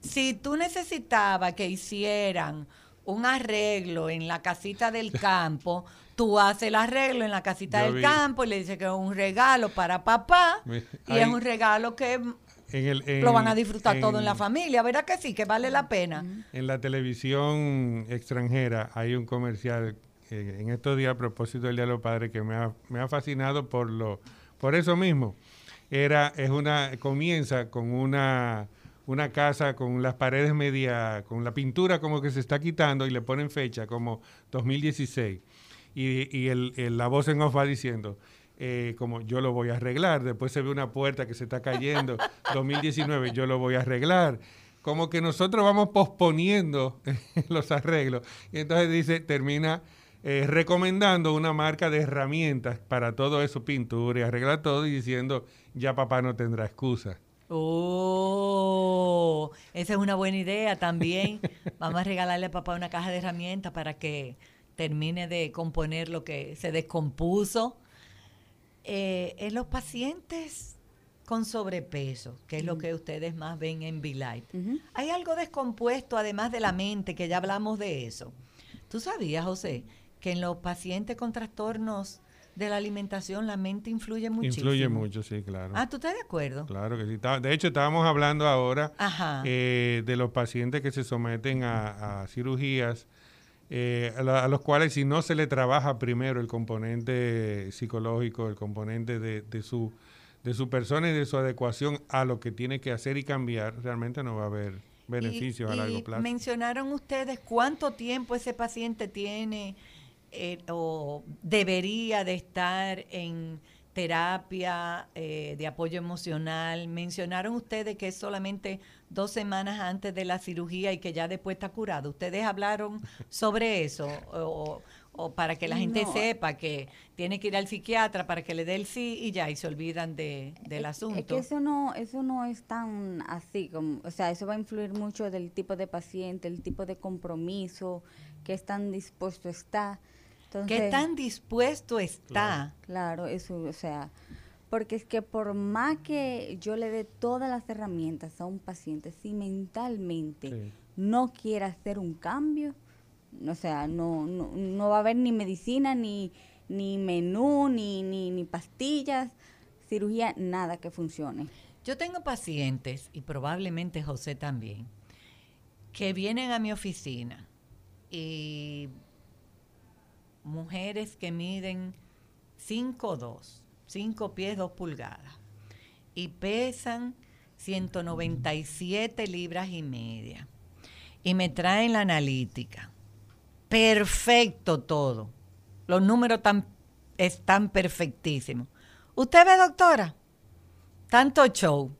Si tú necesitabas que hicieran un arreglo en la casita del [laughs] campo, tú haces el arreglo en la casita Yo del vi. campo y le dices que es un regalo para papá y es un regalo que En el- en- lo van a disfrutar todo en en- la familia, ¿verdad que sí? Que vale la pena. En la televisión extranjera hay un comercial eh, en estos días a propósito del Día de los Padres que me ha, me ha fascinado por lo por eso mismo. Era es una comienza con una una casa con las paredes media con la pintura como que se está quitando y le ponen fecha como 2016 y, y el, el- la voz en off va diciendo eh, como yo lo voy a arreglar, después se ve una puerta que se está cayendo, [laughs] 2019 yo lo voy a arreglar, como que nosotros vamos posponiendo [laughs] los arreglos y entonces dice, termina eh, recomendando una marca de herramientas para todo eso, pintura y arreglar todo y diciendo ya papá no tendrá excusa. Oh, esa es una buena idea también. [laughs] Vamos a regalarle a papá una caja de herramientas para que termine de componer lo que se descompuso. Eh, en los pacientes con sobrepeso, que es lo que ustedes más ven en V-Life, Ujú. hay algo descompuesto además de la mente, que ya hablamos de eso. ¿Tú sabías, José, que en los pacientes con trastornos de la alimentación la mente influye muchísimo? Influye mucho, sí, claro. Ah, ¿tú estás de acuerdo? Claro que sí. De hecho, estábamos hablando ahora eh, de los pacientes que se someten a, a cirugías eh, a, los cuales si no se le trabaja primero el componente psicológico, el componente de, de, su, de su persona y de su adecuación a lo que tiene que hacer y cambiar, realmente no va a haber beneficios a largo plazo. Mencionaron ustedes cuánto tiempo ese paciente tiene eh, o debería de estar en terapia eh, de apoyo emocional. Mencionaron ustedes que es solamente dos semanas antes de la cirugía y que ya después está curado. ¿Ustedes hablaron sobre eso? O, para que la gente sepa que tiene que ir al psiquiatra para que le dé el sí y ya, y se olvidan de, del asunto. Es que eso no, eso no es tan así, como, o sea, eso va a influir mucho del tipo de paciente, el tipo de compromiso, que es tan dispuesto está. ¿Qué tan dispuesto está? Claro, eso, o sea, porque es que por más que yo le dé todas las herramientas a un paciente, si mentalmente no quiere hacer un cambio, o sea, no, no, va a haber ni medicina, ni, ni menú, ni, ni, ni pastillas, cirugía, nada que funcione. Yo tengo pacientes, y probablemente José también, que vienen a mi oficina y mujeres que miden 5'2, 5 pies 2 pulgadas y pesan 197 libras y media. Y me traen la analítica. Perfecto todo. Los números están perfectísimos. ¿Usted ve, doctora? Tanto show.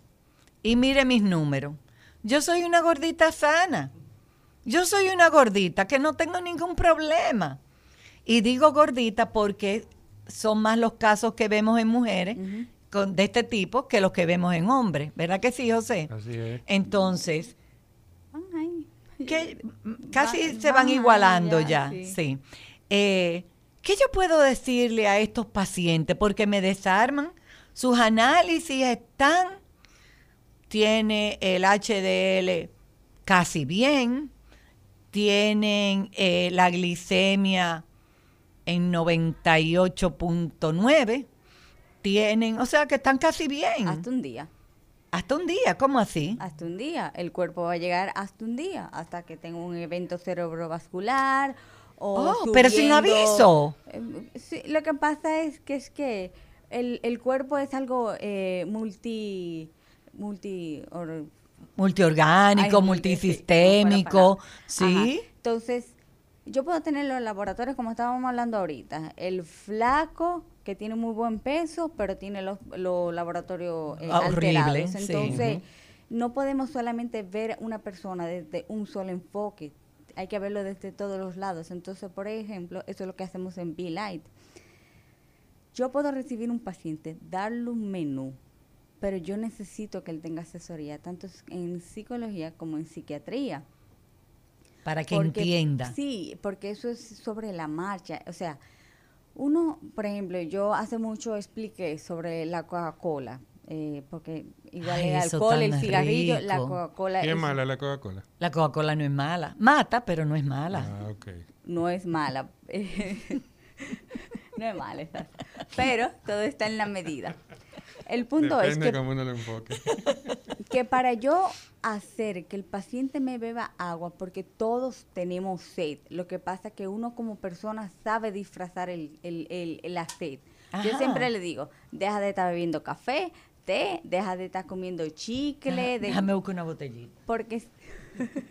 Y mire mis números. Yo soy una gordita sana. Yo soy una gordita que no tengo ningún problema. Y digo gordita porque son más los casos que vemos en mujeres con, de este tipo que los que vemos en hombres. ¿Verdad que sí, José? Así es. Entonces, que casi se van igualando ya, sí. Eh, ¿Qué yo puedo decirle a estos pacientes? Porque me desarman. Sus análisis están, tiene el HDL casi bien, tienen eh, la glicemia en 98.9 tienen, o sea que están casi bien. Hasta un día. Hasta un día, ¿cómo así? Hasta un día. El cuerpo va a llegar hasta un día, hasta que tenga un evento cerebrovascular o oh, pero sin aviso. Eh, lo que pasa es que es que el, el cuerpo es algo eh, multi multi multiorgánico, multisistémico, ¿sí? Entonces, yo puedo tener los laboratorios como estábamos hablando ahorita, el flaco que tiene muy buen peso, pero tiene los, laboratorios eh, alterados. Entonces, no podemos solamente ver una persona desde un solo enfoque, hay que verlo desde todos los lados. Entonces, por ejemplo, eso es lo que hacemos en Be-Light. Yo puedo recibir un paciente, darle un menú, pero yo necesito que él tenga asesoría, tanto en psicología como en psiquiatría para que entienda. Sí, porque eso es sobre la marcha. O sea, uno, por ejemplo, yo hace mucho expliqué sobre la Coca-Cola. Eh, porque igual el alcohol, el cigarrillo, la Coca-Cola. ¿Qué es mala la Coca-Cola? La Coca-Cola no es mala. Mata, pero no es mala. Ah, ok. No es mala. [laughs] no es mala. Pero todo está en la medida. El punto es que, cómo uno lo enfoque. [laughs] que para yo hacer que el paciente me beba agua, porque todos tenemos sed, lo que pasa es que uno como persona sabe disfrazar el, el, la sed. Yo siempre le digo, deja de estar bebiendo café, té, deja de estar comiendo chicle. déjame buscar una botellita. Porque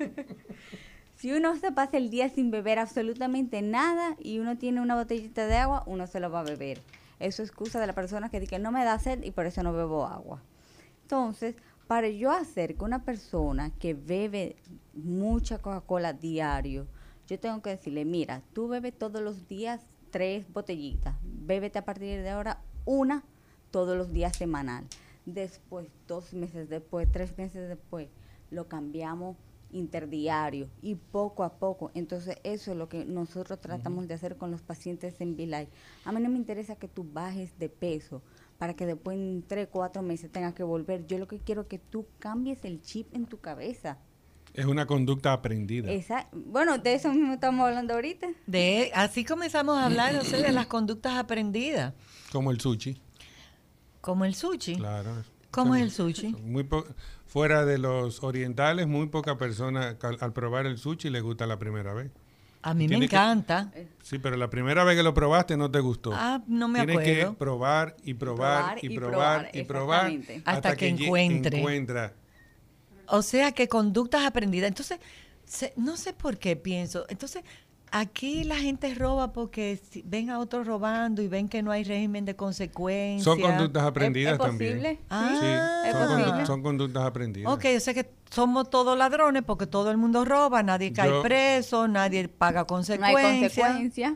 [laughs] si uno se pasa el día sin beber absolutamente nada y uno tiene una botellita de agua, uno se lo va a beber. Eso es excusa de la persona que dice que no me da sed y por eso no bebo agua. Entonces, para yo hacer que una persona que bebe mucha Coca-Cola diario, yo tengo que decirle, mira, tú bebes todos los días tres botellitas, bébete a partir de ahora una todos los días semanal. Después, dos meses después, tres meses después, lo cambiamos interdiario y poco a poco. Entonces, eso es lo que nosotros tratamos de hacer con los pacientes en Vilay. A mí no me interesa que tú bajes de peso para que después en tres, cuatro meses tengas que volver. Yo lo que quiero es que tú cambies el chip en tu cabeza. Es una conducta aprendida. Bueno, de eso mismo estamos hablando ahorita. De, así comenzamos a hablar o de las conductas aprendidas. Como el sushi. Como el sushi. Claro. ¿Cómo es el sushi? Muy fuera de los orientales, muy poca persona al, probar el sushi le gusta la primera vez. A mí me que- encanta. Sí, pero la primera vez que lo probaste no te gustó. Ah, no me Tienes acuerdo. que probar y probar, Probar y probar y probar. Hasta que lle- encuentre. encuentra. O sea que conductas aprendidas. Entonces, se- no sé por qué pienso. Entonces, aquí la gente roba porque si- ven a otros robando y ven que no hay régimen de consecuencias. Son conductas ¿Es- aprendidas es también. posible? Ah, Sí, ¿Es son, condu- posible? son conductas aprendidas. Ok, o sea que somos todos ladrones porque todo el mundo roba, nadie cae Yo- preso, nadie paga No hay consecuencias.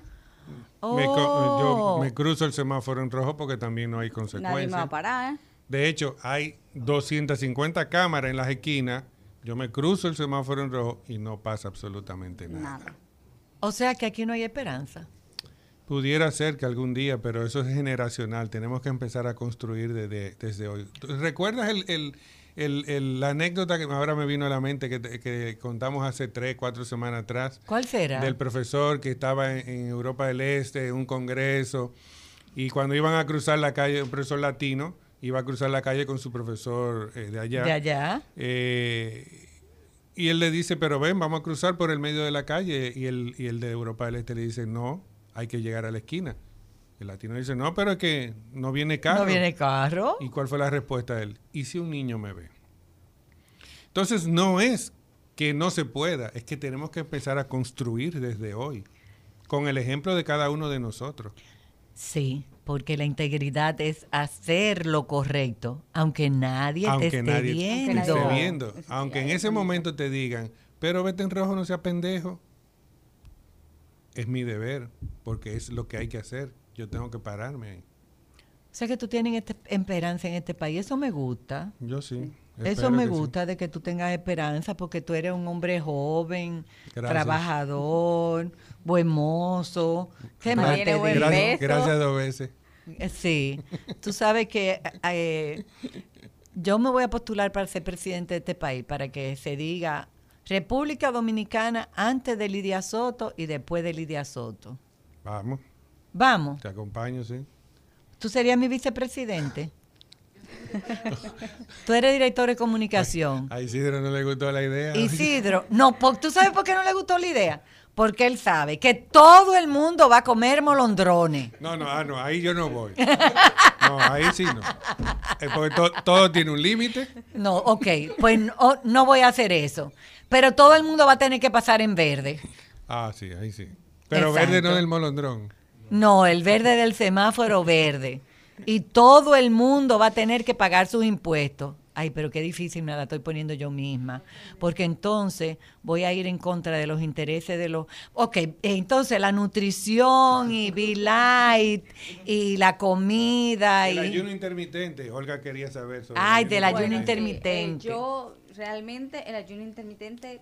Me Oh. yo me cruzo el semáforo en rojo porque también no hay Nadie me va consecuencias. a parar. ¿eh? De hecho, hay 250 cámaras en las esquinas. Yo me cruzo el semáforo en rojo y no pasa absolutamente nada. Nada. O sea que aquí no hay esperanza. Pudiera ser que algún día, pero eso es generacional. Tenemos que empezar a construir desde, desde hoy. ¿Tú ¿Recuerdas el, el- el- el- la anécdota que ahora me vino a la mente que, que contamos hace tres, cuatro semanas atrás? ¿Cuál será? Del profesor que estaba en, en Europa del Este, en un congreso, y cuando iban a cruzar la calle, un profesor latino, iba a cruzar la calle con su profesor eh, de allá. De allá. Eh, y él le dice, pero ven, vamos a cruzar por el medio de la calle. Y el, y el de Europa del Este le dice, no, hay que llegar a la esquina. El latino dice, no, pero es que no viene carro. No viene carro. ¿Y cuál fue la respuesta de él? ¿Y si un niño me ve? Entonces no es que no se pueda, es que tenemos que empezar a construir desde hoy, con el ejemplo de cada uno de nosotros. Sí, porque la integridad es hacer lo correcto, aunque nadie te aunque esté nadie te viendo. esté Viendo. Aunque en es ese momento te digan, pero vete en rojo, no sea pendejo. Es mi deber, porque es lo que hay que hacer. Yo tengo que pararme ahí. O sea que tú tienes este- esperanza en este país. Eso me gusta. Yo sí. Eso me sí. gusta de que tú tengas esperanza porque tú eres un hombre joven, Gracias. trabajador, buen mozo. ¿Qué más Tiene te buen digo? Gracias, gracias dos veces. Eh, Sí, tú sabes que eh, yo me voy a postular para ser presidente de este país, para que se diga República Dominicana antes de Lidia Soto y después de Lidia Soto. Vamos, Vamos, te acompaño, sí. tú serías mi vicepresidente. Tú eres director de comunicación. A Isidro no le gustó la idea. Isidro, no, ¿tú sabes por qué no le gustó la idea? Porque él sabe que todo el mundo va a comer molondrones. No, no, ah, no, ahí yo no voy. [laughs] No, ahí sí no. Porque to- todo tiene un límite. No, ok, pues no, no voy a hacer eso. Pero todo el mundo va a tener que pasar en verde. Ah, sí, ahí sí. Pero verde no del molondrón. No, el verde del semáforo verde. Y todo el mundo va a tener que pagar sus impuestos. Ay, pero qué difícil me la estoy poniendo yo misma. Porque entonces voy a ir en contra de los intereses de los... Ok, entonces la nutrición y Be Light y la comida El y... ayuno intermitente, Olga quería saber sobre Ay, el del ayuno Bueno, sí, intermitente. eh, yo realmente el ayuno intermitente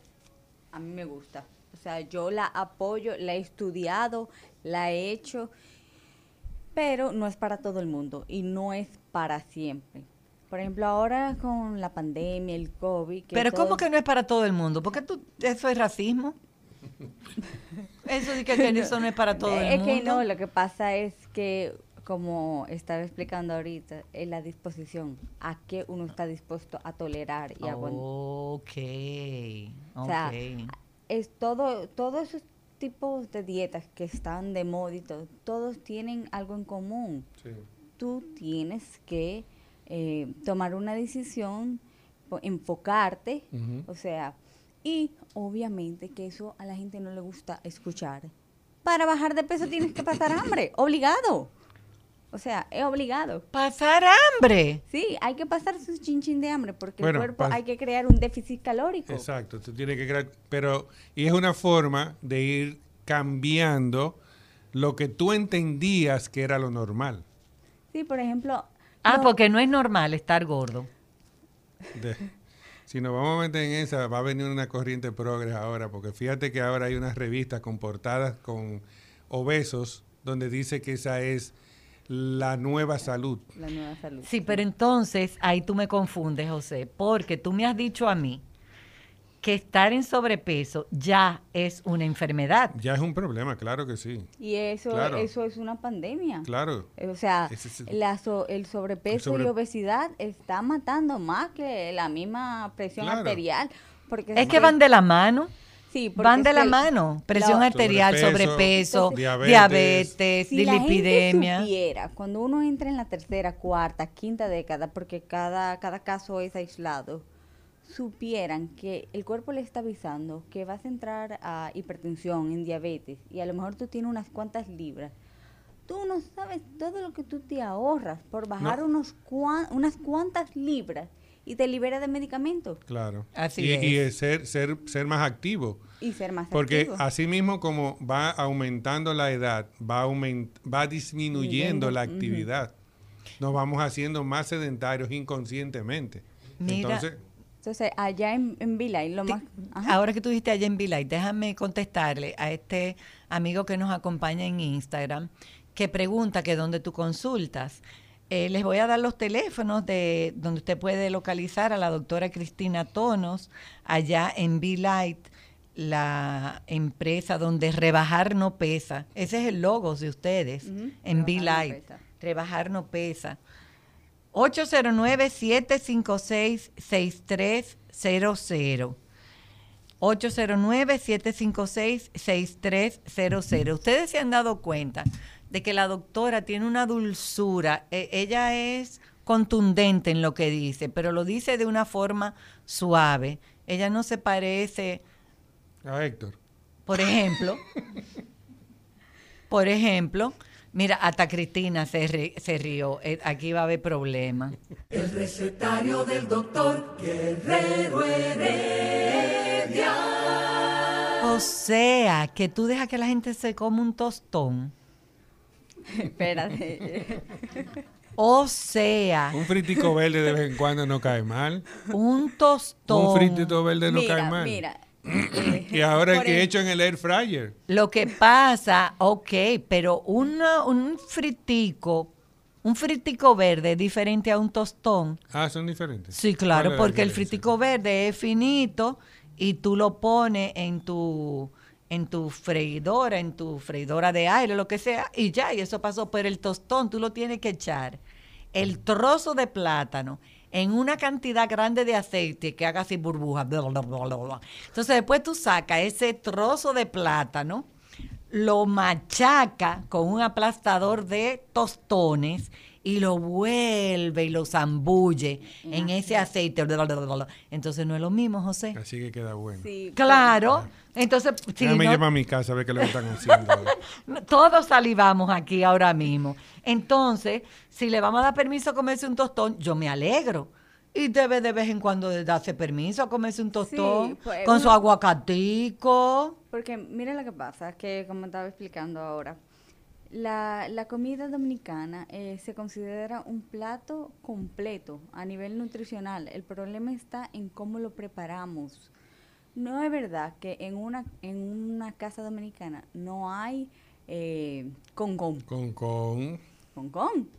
a mí me gusta. O sea, yo la apoyo, la he estudiado, la he hecho, pero no es para todo el mundo y no es para siempre. Por ejemplo, ahora con la pandemia, el COVID. que Pero todo- ¿cómo que no es para todo el mundo? Porque tú, eso es racismo. [laughs] Eso de que, que eso no es para todo el es mundo. que no, lo que pasa es que, como estaba explicando ahorita, es la disposición, a qué uno está dispuesto a tolerar y aguantar. Ok, O sea, ok. es todo, todos esos tipos de dietas que están de moda y todo, todos tienen algo en común. Sí. Tú tienes que eh, tomar una decisión, enfocarte, o sea, y obviamente que eso a la gente no le gusta escuchar. Para bajar de peso tienes que pasar hambre, obligado. O sea, es obligado. Pasar hambre. Sí, hay que pasar su chinchín de hambre porque Bueno, el cuerpo hay que crear un déficit calórico. Exacto, tú tienes que crear, pero y es una forma de ir cambiando lo que tú entendías que era lo normal. Sí, por ejemplo. Ah, no- porque no es normal estar gordo. De- si nos vamos a meter en esa, va a venir una corriente progres ahora, porque fíjate que ahora hay unas revistas con portadas con obesos donde dice que esa es la nueva salud. La nueva salud. Sí, pero entonces ahí tú me confundes, José, porque tú me has dicho a mí que estar en sobrepeso ya es una enfermedad. Ya es un problema, claro que sí. Y eso, Claro. eso es una pandemia. Claro. O sea, es la so- el sobrepeso el sobre- y obesidad está matando más que la misma presión Claro. arterial. Porque Es que van de la mano. Sí, Van de la mano. Presión la- arterial, Sobrepeso, sobrepeso, diabetes. diabetes, Si la gente dilipidemia. supiera, cuando uno entra en la tercera, cuarta, quinta década, porque cada, cada caso es aislado, supieran que el cuerpo le está avisando que vas a entrar a hipertensión, en diabetes, y a lo mejor tú tienes unas cuantas libras, tú no sabes todo lo que tú te ahorras por bajar No. unos cuan- unas cuantas libras y te libera de medicamentos Claro. Así y, es. y es ser, ser, ser más activo. y ser más Porque activo. así mismo como va aumentando la edad, va, aument- va disminuyendo la actividad. Nos vamos haciendo más sedentarios inconscientemente. Mira, Entonces, Entonces, allá en, en Vilay, lo más... ajá. Ahora que tú dijiste allá en Vilay, déjame contestarle a este amigo que nos acompaña en Instagram, que pregunta que dónde tú consultas. Eh, les voy a dar los teléfonos de donde usted puede localizar a la doctora Cristina Tonos, allá en Light, la empresa donde rebajar no pesa. Ese es el logo de ustedes, en Rebajar no Light. pesa. Rebajar no pesa. 809-756-6300. 809-756-6300. Ustedes se han dado cuenta de que la doctora tiene una dulzura. e- ella es contundente en lo que dice, pero lo dice de una forma suave. Ella no se parece, a Héctor. por ejemplo, por ejemplo, mira, hasta Cristina se, ri- se rió. Eh, Aquí va a haber problema. El recetario del doctor Guerrero Heredia. O sea, que tú dejas que la gente se come un tostón. Espérate. O sea, Un fritico verde de vez en cuando no cae mal. un tostón. Un fritito verde no mira, cae mal. mira. Y ahora el que he hecho en el air fryer. Lo que pasa, ok, pero una- un fritico, un fritico verde es diferente a un tostón. Ah, son diferentes. Sí, ¿Cuál claro, porque el fritico verde es finito y tú lo pones en tu en tu freidora, en tu freidora de aire, lo que sea, y ya, y eso pasó, pero el tostón tú lo tienes que echar el trozo de plátano en una cantidad grande de aceite que haga así burbujas. bla, bla, bla, bla, bla. Entonces después tú sacas ese trozo de plátano, lo machaca con un aplastador de tostones y lo vuelve y lo zambulle en ese aceite. Entonces no es lo mismo, José. Así que queda bueno. sí, Claro. Entonces, si no- llamar a mi casa a ver qué es que están haciendo. [laughs] Todos salivamos aquí ahora mismo. Entonces, si le vamos a dar permiso a comerse un tostón, yo me alegro. Y debe de vez en cuando de darse permiso a comerse un tostón pues, con su aguacatico. Porque mira lo que pasa, que como estaba explicando ahora, la, la comida dominicana eh, se considera un plato completo a nivel nutricional. El problema está en cómo lo preparamos. No es verdad que en una, en una casa dominicana no hay eh, concón. Con con Concón.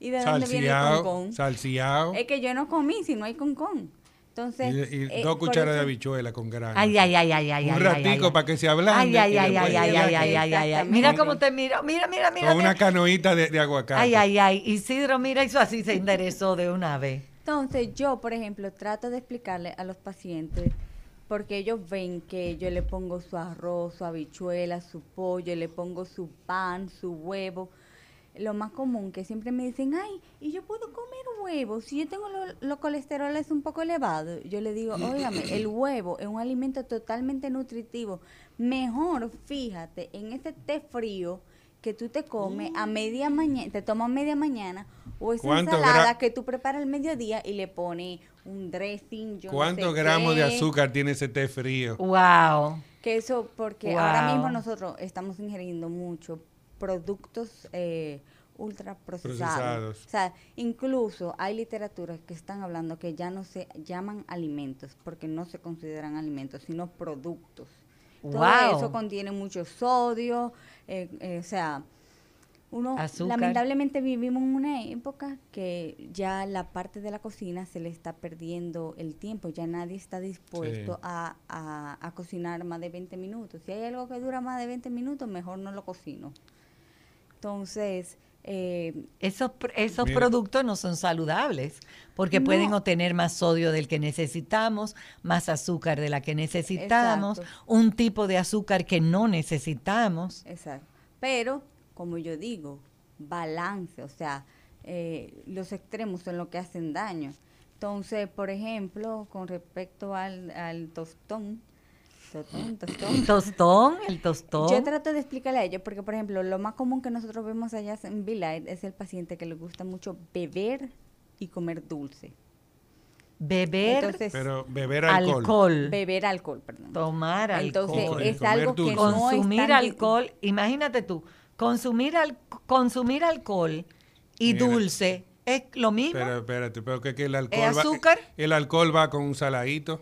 ¿Y de dónde viene el concón? salsiao Es que yo no comí si no hay concón. Entonces, y, y eh, dos por cucharadas de habichuela con grano. Ay, ay, ay, ay, ay. Un ay, ratico ay, para que se ablande. Ay, ay, ay, ay, ay, ay, ay, ay, ay, ay. Mira cómo te miro. Mira, mira, mira. Con una canoita de, de aguacate. Ay, ay, ay. Isidro, mira, eso así se enderezó de una vez. Entonces, yo, por ejemplo, trato de explicarle a los pacientes, porque ellos ven que yo le pongo su arroz, su habichuela, su pollo, le pongo su pan, su huevo. Lo más común que siempre me dicen, ay, ¿y yo puedo comer huevo? Si yo tengo los lo colesterol es un poco elevado. Yo le digo, óigame, el huevo es un alimento totalmente nutritivo. Mejor, fíjate, en este té frío que tú te comes a media mañana, te tomas a media mañana, o esa ¿Cuánto ensalada que tú preparas al mediodía y le pones un dressing, yo no ¿Cuántos sé gramos de azúcar tiene ese té frío? Wow. Que eso, porque ahora mismo nosotros estamos ingiriendo mucho productos eh, ultra procesados. Procesados. O sea, incluso hay literaturas que están hablando que ya no se llaman alimentos, porque no se consideran alimentos, sino productos. Todo Wow. eso contiene mucho sodio, eh, eh, o sea, uno Azúcar. lamentablemente vivimos en una época que ya la parte de la cocina se le está perdiendo el tiempo, ya nadie está dispuesto Sí. a, a- a cocinar más de 20 minutos. Si hay algo que dura más de 20 minutos, mejor no lo cocino. Entonces, eh, Esos, esos Mira. productos no son saludables porque No. pueden obtener más sodio del que necesitamos, más azúcar de la que necesitamos, Exacto. un tipo de azúcar que no necesitamos. Exacto. Pero, como yo digo, balance, o sea, eh, los extremos son lo que hacen daño. Entonces, por ejemplo, con respecto al, al tostón, tostón, [clears throat] tostón, El tostón, el tostón. yo trato de explicarle a ellos, porque, por ejemplo, lo más común que nosotros vemos allá en Vilight es el paciente que le gusta mucho beber y comer dulce. Beber, Entonces, Pero beber alcohol. alcohol, beber alcohol, perdón. tomar alcohol. Entonces, es algo que dulce. no es consumir tan di- alcohol, imagínate tú, consumir, al, consumir alcohol y Mira. dulce es lo mismo. Pero espérate, pero que, que el alcohol ¿Es va- azúcar? el alcohol va con un saladito.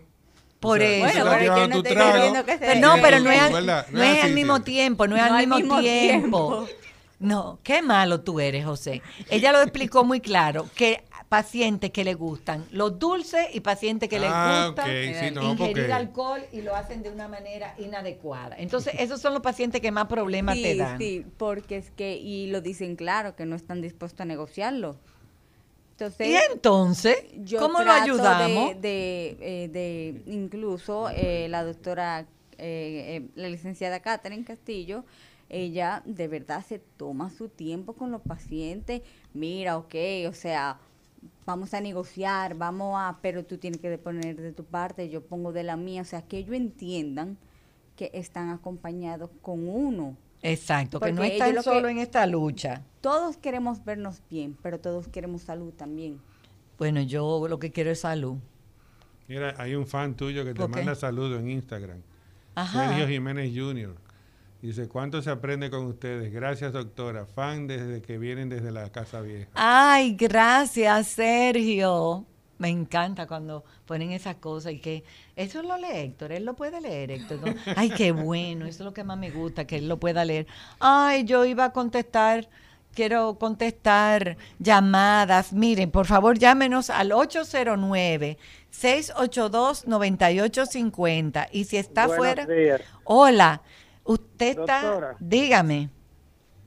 Por O sea, eso. Bueno, no estoy trago, que Pero no, y- pero no es, al- ¿verdad? no es al mismo tiempo, no es al al mismo, mismo tiempo. tiempo. No, qué malo tú eres, José. Ella lo explicó muy claro, que pacientes que le gustan los dulces y pacientes que les Ah, gustan ok, sí, no, ingerir porque- alcohol y lo hacen de una manera inadecuada. Entonces, esos son los pacientes que más problemas te Sí, dan. sí, porque es que, y lo dicen claro, que no están dispuestos a negociarlo. Entonces, Y entonces, yo ¿cómo lo ayudamos? De, de, eh, de- incluso eh, la doctora, eh, eh, la licenciada Catherine Castillo, ella de verdad se toma su tiempo con los pacientes. Mira, ok, o sea, vamos a negociar, vamos a, pero tú tienes que poner de tu parte, yo pongo de la mía, o sea, que ellos entiendan que están acompañados con uno. Exacto, que no están que- solo en esta lucha. Todos queremos vernos bien, pero todos queremos salud también. Bueno, yo lo que quiero es salud. Mira, hay un fan tuyo que te manda saludos en Instagram. Ajá. Sergio Jiménez Jr. Dice, ¿cuánto se aprende con ustedes? Gracias, doctora. Fan desde que vienen desde la Casa Vieja. Ay, gracias, Sergio. Me encanta cuando ponen esas cosas y que eso lo lee Héctor, él lo puede leer, Héctor. ¿no? Ay, qué bueno, eso es lo que más me gusta, que él lo pueda leer. Ay, yo iba a contestar, quiero contestar llamadas. Miren, por favor, llámenos al 809-682-9850. Y si está Buenos fuera, días. hola, usted está, Doctora. dígame,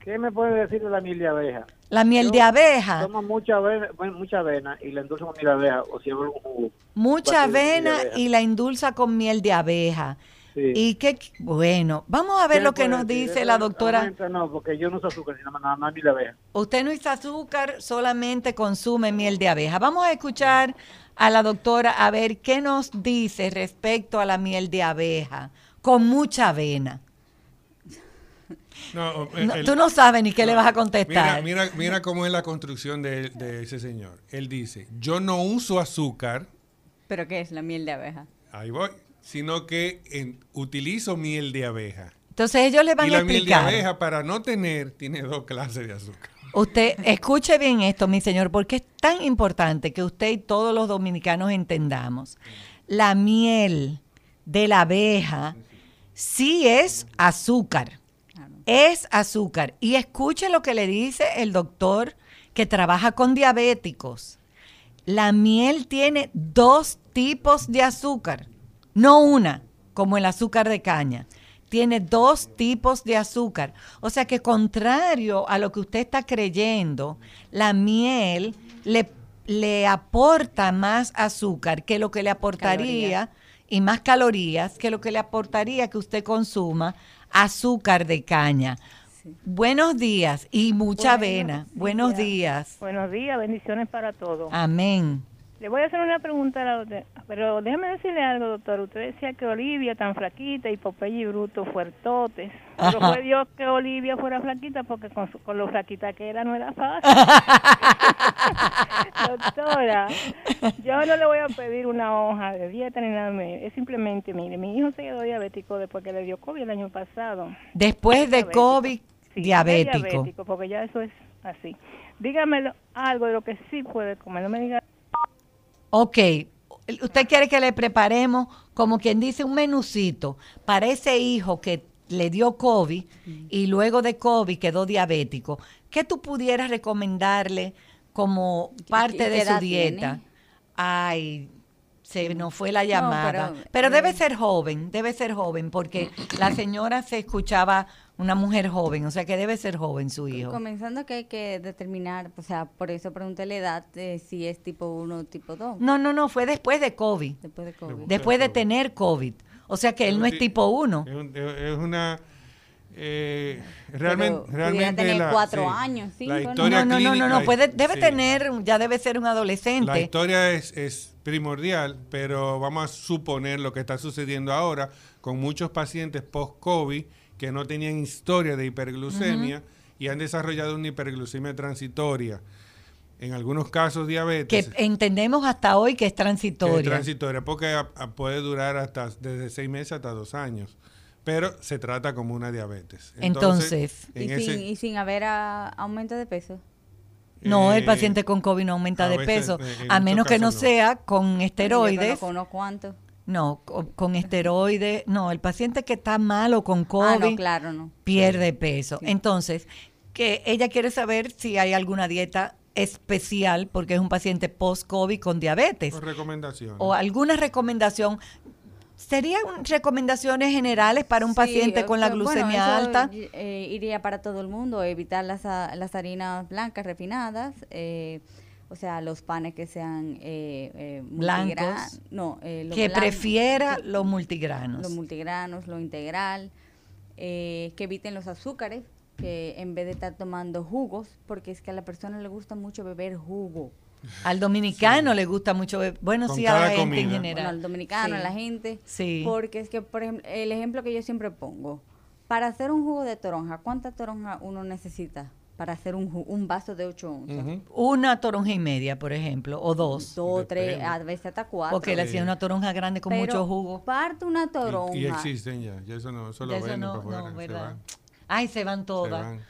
¿Qué me puede decir de la miel de abeja? la miel Yo de abeja. Tomo mucha avena, bueno, mucha avena y la endulzo con miel de abeja o si hago algún jugo. Mucha avena y la endulza con miel de abeja. Sí. Y qué bueno, vamos a ver ¿Qué lo que nos decir? dice la doctora. No, porque yo no uso azúcar, sino nada más miel de abeja. Usted no usa azúcar, solamente consume miel de abeja. Vamos a escuchar a la doctora a ver qué nos dice respecto a la miel de abeja con mucha avena. No, No, tú no sabes ni qué le vas a contestar. Mira, mira, mira cómo es la construcción de, de ese señor. Él dice, yo no uso azúcar, ¿Pero qué es la miel de abeja? ahí voy, sino que en- utilizo miel de abeja. Entonces ellos le van Y a la miel de explicar. abeja, para no tener, tiene dos clases de azúcar. Usted escuche bien esto, mi señor, porque es tan importante que usted y todos los dominicanos entendamos. La miel de la abeja sí es azúcar. Es azúcar. Y escuche lo que le dice el doctor que trabaja con diabéticos. La miel tiene dos tipos de azúcar, no una, como el azúcar de caña. Tiene dos tipos de azúcar. O sea que contrario a lo que usted está creyendo, la miel le, le aporta más azúcar que lo que le aportaría y más calorías que lo que le aportaría que usted consuma azúcar de caña. Buenos días y mucha avena. Buenos días. Buenos días, bendiciones para todos. Amén. Le voy a hacer una pregunta a la doctora, pero déjeme decirle algo, doctor. Usted decía que Olivia tan flaquita y Popeye y Bruto fuertotes. Pero fue Dios que Olivia fuera flaquita porque con, su- con lo flaquita que era no era fácil. [laughs] Doctora, yo no le voy a pedir una hoja de dieta ni nada. Es simplemente, mire, mi hijo se quedó diabético después que le dio COVID el año pasado. Después de Diabético. COVID, Sí, diabético. diabético, porque ya eso es así. Dígamelo algo de lo que sí puede comer. No me diga Ok, usted quiere que le preparemos, como quien dice, un menucito para ese hijo que le dio COVID y luego de COVID quedó diabético. ¿Qué tú pudieras recomendarle como parte de su dieta? tiene? Ay, se nos fue la llamada. pero, pero, eh, debe ser joven, debe ser joven, porque la señora se escuchaba una mujer joven, o sea que debe ser joven su hijo. Comenzando que hay que determinar, o sea, por eso pregunté la edad, de si es tipo 1 o tipo 2, No, no, no, fue después de COVID, después de COVID. después de tener COVID. O sea que él no es tipo 1. Es, un- es una... eh, realmente, realmente tener la- cuatro sí, años, cinco, la ¿no? historia No, no, no, no, no, la- puede, debe sí. tener, ya debe ser un La adolescente. historia es, es primordial, pero vamos a suponer lo que está sucediendo ahora con muchos pacientes post-COVID que no tenían historia de hiperglucemia y han desarrollado una hiperglucemia transitoria. En algunos casos Que diabetes. entendemos hasta hoy que es que es transitoria. transitoria, porque a- a- puede durar hasta desde seis meses hasta dos años. Pero se trata como una diabetes. Entonces, Y, en sin, ese- y sin haber aumento de peso. No, el paciente con COVID no aumenta de veces, peso, eh, a menos que no, no. sea con Yo esteroides. conozco unos cuantos. No, co- con esteroides. No, el paciente que está malo con Ah, COVID no, claro, no. pierde peso. Entonces, que ella quiere saber si hay alguna dieta especial porque es un paciente post-COVID con diabetes Por recomendaciones. o alguna recomendación. ¿Serían recomendaciones generales para un Sí, paciente con la bueno, glucemia alta? eh, iría para todo el mundo, evitar las, ha- las harinas blancas refinadas, eh, o sea, los panes que sean eh, eh, Blancos. No, eh, Que prefiera los multigranos. los multigranos, lo integral, eh, que eviten los azúcares, que en vez de estar tomando jugos, porque es que a la persona le gusta mucho beber jugo. Al dominicano le gusta mucho, bueno, Con sí, a la gente en general. Bueno, al dominicano, a la gente. Sí. Porque es que, por ejemplo, el ejemplo que yo siempre pongo, para hacer un jugo de toronja, ¿cuánta toronja uno necesita para hacer un, un vaso de 8 onzas? Una toronja y media, por ejemplo, o dos. Dos, tres, a veces hasta cuatro. Porque le hacía una toronja grande con Pero mucho jugo. Parte una toronja. Y, y existen ya, ya eso no, eso lo venden no, para no, se ¿verdad? van. Ay, se van Se todas. van.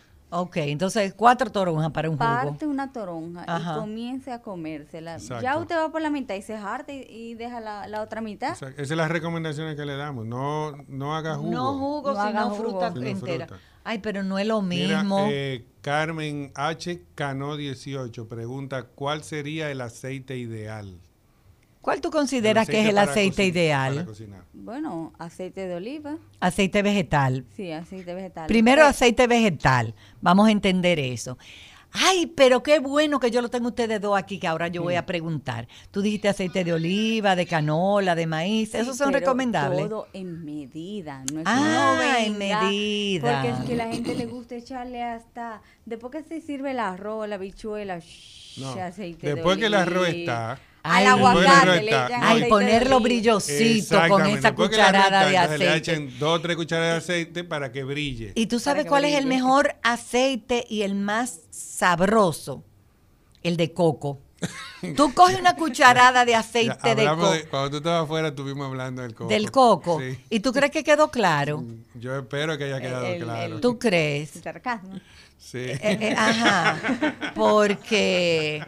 Ok, entonces cuatro toronjas para un jugo. Parte una toronja Ajá. y comience a comérsela. Exacto. Ya usted va por la mitad y se harta y, y deja la, la otra mitad. O sea, esas son las recomendaciones que le damos. No, no haga jugo. No jugo, No sino fruta entera. fruta. Ay, pero no es lo Mira, mismo. eh, Carmen H. Cano 18 pregunta, ¿cuál sería el aceite ideal? ¿Cuál tú consideras que es el aceite ideal? Bueno, aceite de oliva. Aceite vegetal. Sí, aceite vegetal. Primero Pero- aceite vegetal. Vamos a entender eso. Ay, pero qué bueno que yo lo tengo ustedes dos aquí, que ahora yo voy a preguntar. Tú dijiste aceite de oliva, de canola, de maíz. Sí, ¿Esos son pero recomendables? Todo en medida, no es Ah, en medida. Porque es que la gente le gusta echarle hasta después que se sirve el arroz, la bichuela, shh, No, aceite de después que el arroz está, Ay, Al aguacate le echan aceite de ponerlo oliva. brillosito con esa cucharada de entonces Le aceite. echen dos o tres cucharadas de aceite para que brille. ¿Y tú sabes cuál es el mejor aceite y el más sabroso? El de coco. Tú [laughs] coges una cucharada de Ya, aceite de hablamos coco. de- cuando tú estabas afuera estuvimos hablando del coco. Del coco. Sí. ¿Y tú crees que quedó claro? Yo espero que haya quedado El- claro. el- ¿Tú crees? El sarcasmo. Sí. Eh, eh, ajá. [laughs] Porque,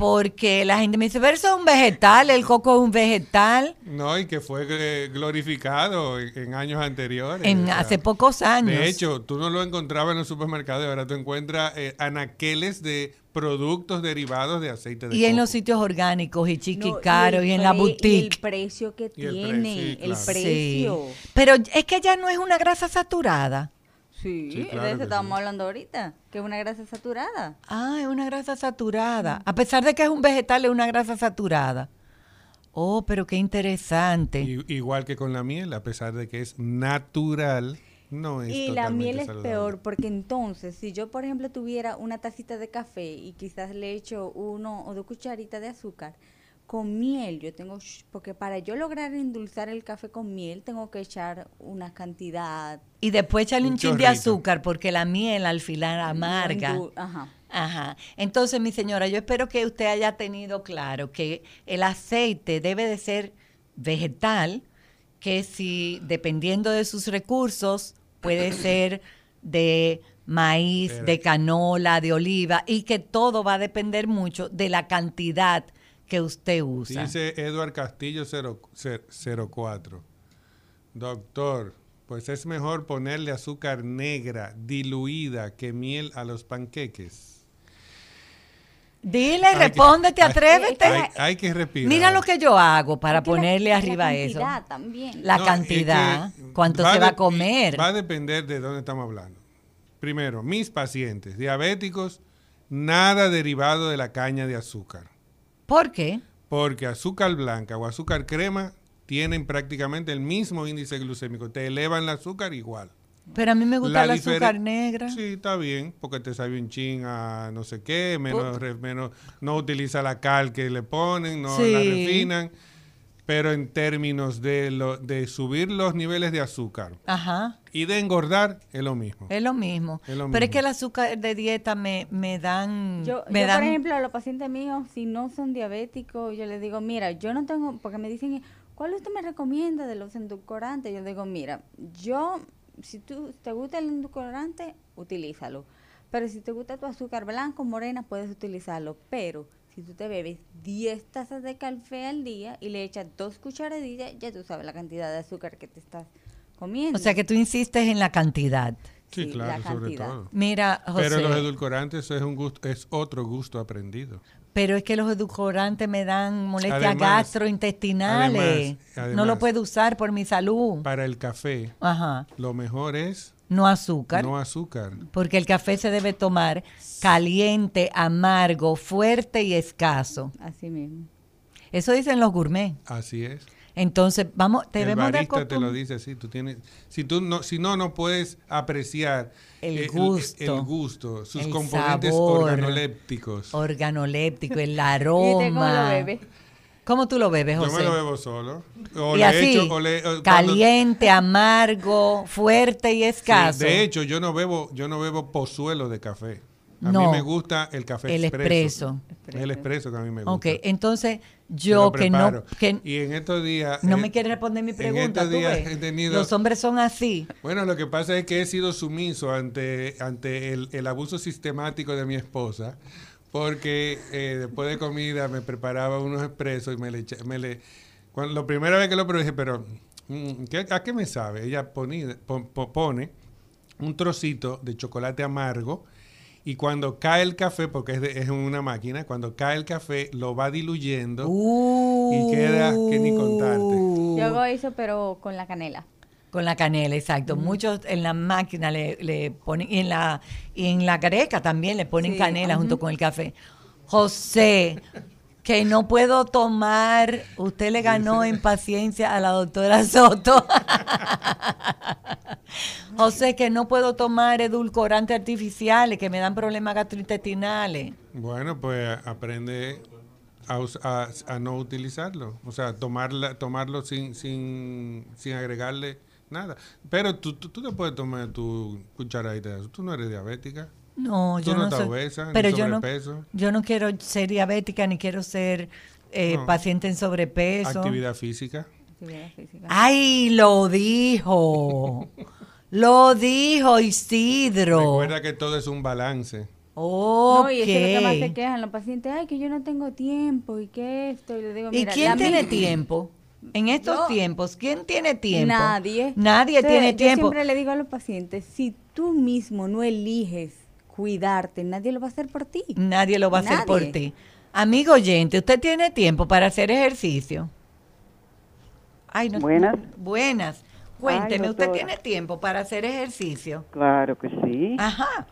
porque la gente me dice, pero eso es un vegetal, el coco es un vegetal. No, y que fue eh, glorificado en, en años anteriores. En o sea, hace pocos años. De hecho, tú no lo encontrabas en los supermercados, ahora tú encuentras eh, anaqueles de productos derivados de aceite de y en coco. los sitios orgánicos y No, chiquicaros el y, en la Y boutique. el precio que Y el pre- tiene, sí, el precio. Sí. Pero es que ya no es una grasa saturada. Sí, Sí, claro de eso sí. hablando ahorita, que es una grasa saturada. Ah, es una grasa saturada. A pesar de que es un vegetal, es una grasa saturada. Oh, pero qué interesante. Y- igual que con la miel, a pesar de que es natural, no es Y la miel es saludable. peor porque entonces, si yo por ejemplo tuviera una tacita de café y quizás le echo uno o dos cucharitas de azúcar, con miel yo tengo, porque para yo lograr endulzar el café con miel tengo que echar una cantidad. Y después echarle un, Un chin de azúcar porque la miel al final amarga. Ajá. Ajá. Entonces, mi señora, yo espero que usted haya tenido claro que el aceite debe de ser vegetal, que si, dependiendo de sus recursos, puede [coughs] ser de maíz, de canola, de oliva, y que todo va a depender mucho de la cantidad que usted usa. Dice Eduard Castillo 0- cer- 04. Doctor, pues es mejor ponerle azúcar negra diluida que miel a los panqueques. Dile, Hay que- respóndete, hay- atrévete. Hay, hay que respirar. Mira lo que yo hago para Es que la- ponerle la arriba eso. cantidad también. La No, cantidad, es que cuánto se va a comer. Va a depender de dónde estamos hablando. Primero, mis pacientes diabéticos, nada derivado de la caña de azúcar. ¿Por qué? Porque azúcar blanca o azúcar crema tienen prácticamente el mismo índice glucémico. Te elevan el azúcar igual. Pero a mí me gusta el azúcar negra. Sí, está bien, porque te sabe un chin a no sé qué, menos, re- menos no utiliza la cal que le ponen, no Sí. la refinan. Pero en términos de, lo, de subir los niveles de azúcar Ajá. y de engordar, es lo mismo. Es lo mismo. Es lo Pero es que el azúcar de dieta me, me dan... Yo, me yo, dan por ejemplo, a los pacientes míos, si no son diabéticos, yo les digo, mira, yo no tengo, porque me dicen, ¿cuál usted me recomienda de los endulcorantes? Yo les digo, mira, yo, si tú te gusta el endulcorante, utilízalo. Pero si te gusta tu azúcar blanco, morena, puedes utilizarlo. Pero si tú te bebes 10 tazas de café al día y le echas dos cucharadillas, ya tú sabes la cantidad de azúcar que te estás comiendo. O sea que tú insistes en la cantidad. Sí, sí, claro, la sobre cantidad. todo. Mira, José, Pero los edulcorantes es un gusto, es otro gusto aprendido. pero es que los edulcorantes me dan molestias Además- gastrointestinales. además- no lo puedo usar por mi salud. Para el café, Ajá. lo mejor es No azúcar. no azúcar. porque el café se debe tomar caliente, amargo, fuerte y escaso. Así mismo. Eso dicen los gourmet. Así es. Entonces, vamos, el debemos de barista te lo dice así. Tú tienes, si tú no, si no, no puedes apreciar El eh, gusto. el gusto, sus El componentes sabor. organolépticos. organoléptico, el [laughs] ¿Y cómo lo aroma. bebe? ¿Cómo tú lo bebes, Yo José? me lo bebo solo. O y le así, echo- o le- o cuando- caliente, amargo, fuerte y Sí, escaso. de hecho, yo no bebo, yo no bebo pozuelo de café. A No. mí me gusta el café El expreso. expreso. El expreso que a mí me gusta. ok, entonces yo que no, que y en estos días no eh, me quiere responder mi en pregunta, estos ¿tú días ves? he tenido- Los hombres son así. Bueno, lo que pasa es que he sido sumiso ante, ante el, el abuso sistemático de mi esposa, porque eh, después de comida me preparaba unos expresos y me le, echa- me le cuando, la primera vez que lo probé dije, pero mm, ¿qué- ¿a qué me sabe? Ella pone un trocito de chocolate amargo y cuando cae el café, porque es, de- es una máquina, cuando cae el café lo va diluyendo. Uh, queda que ni contarte. Yo hago eso, pero con la canela. Con la canela, exacto. Muchos en la máquina le, le ponen, y en la, y en la greca también le ponen Sí, canela junto con el café. José, que no puedo tomar, usted le ganó en paciencia a la doctora Soto. [laughs] José, que no puedo tomar edulcorantes artificiales que me dan problemas gastrointestinales. Bueno, pues aprende a, a- a no utilizarlo. O sea, tomarla, tomarlo sin, sin, sin agregarle nada. Pero tú, tú, tú te puedes tomar tu cucharadita de eso. Tú no eres diabética. No, Tú yo no no, estás soy- obesa, ni pero yo no, yo no quiero ser diabética ni quiero ser eh, No. paciente en sobrepeso. Actividad física. Actividad física. Ay, lo dijo. lo dijo Isidro. Recuerda que todo es un balance. Ok. No, y eso es lo que más se quejan los pacientes, ay, que yo no tengo tiempo y que esto. Y le digo, ¿Y mira, quién la tiene tiempo? En estos Yo- tiempos, ¿quién tiene tiempo? Nadie. Nadie Entonces, tiene yo tiempo. siempre le digo a los pacientes, si tú mismo no eliges cuidarte, nadie lo va a hacer por ti. Nadie lo va a hacer por ti. Amigo oyente, ¿usted tiene tiempo para hacer ejercicio? Ay, no- Buenas. Buenas. Cuénteme, Ay, ¿usted tiene tiempo para hacer ejercicio? Claro que sí. Ajá.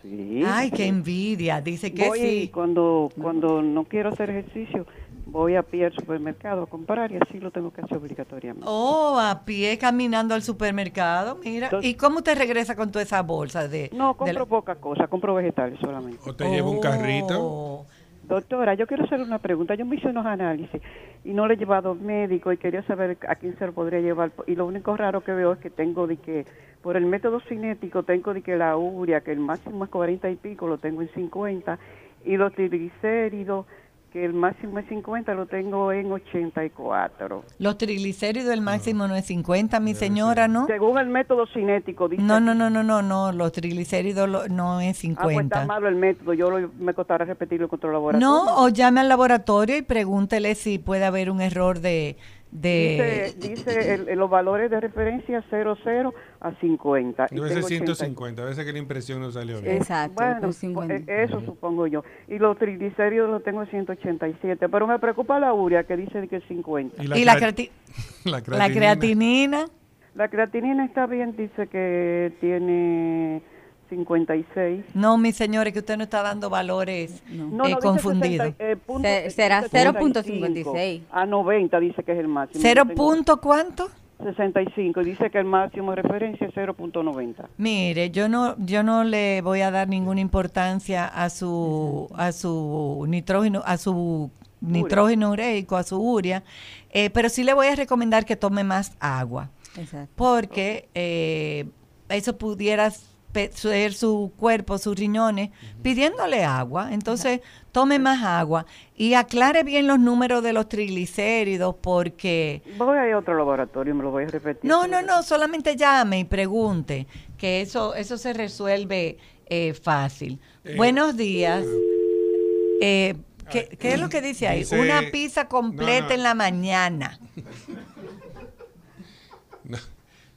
sí. Ay, qué envidia. Dice que voy sí. cuando cuando no quiero hacer ejercicio, voy a pie al supermercado a comprar y así lo tengo que hacer obligatoriamente. Oh, a pie caminando al supermercado, mira. Entonces- ¿Y cómo usted regresa con toda esa bolsa de No, de compro la- poca cosa, compro vegetales solamente. O te lleva un carrito. Oh. Doctora, yo quiero hacer una pregunta. Yo me hice unos análisis y no le he llevado médico y quería saber a quién se lo podría llevar. Y lo único raro que veo es que tengo de que, por el método cinético, tengo de que la urea, que el máximo es 40 y pico, lo tengo en 50. Y los triglicéridos, que el máximo es 50, lo tengo en 84. Los triglicéridos, el máximo no es 50, mi señora, ¿no? Según el método cinético, dice... No, no, no, no, no, no, los triglicéridos lo- no es Ah, pues está 50. malo el método. Yo lo- me costará repetirlo contra el laboratorio. No, o llame al laboratorio y pregúntele si puede haber un error de, de Dice, dice el- el- los valores de referencia 00 a 50. y tengo 80. 150, a veces que la impresión no salió bien. Exacto, Bueno, por 50. eh, eso supongo yo. Y los triglicéridos los tengo en 187, pero me preocupa la urea que dice que es 50. y la, creati- [laughs] la la creatinina. creatinina. La creatinina está bien, dice que tiene 56. No, mi señores, que usted no está dando valores No, eh, no, dice confundidos. 60, eh, punto- Se- será 65. 0.56. A 90 dice que es el máximo. ¿Cero punto cuánto? 65 y dice que el máximo de referencia es 0.90. Mire, yo no, yo no le voy a dar ninguna importancia a su, a su nitrógeno, a su nitrógeno ureico, a su urea, eh, pero sí le voy a recomendar que tome más agua, Exacto. porque eh, eso pudiera ser su cuerpo, sus riñones, pidiéndole agua. Entonces, tome más agua y aclare bien los números de los triglicéridos, porque Voy a ir a otro laboratorio, me lo voy a repetir. no, no, no, solamente llame y pregunte, que eso, eso se resuelve eh, fácil. Buenos días. Eh, ¿qué, qué es lo que dice ahí? Dice- Una pizza completa no, no. en la mañana. [laughs]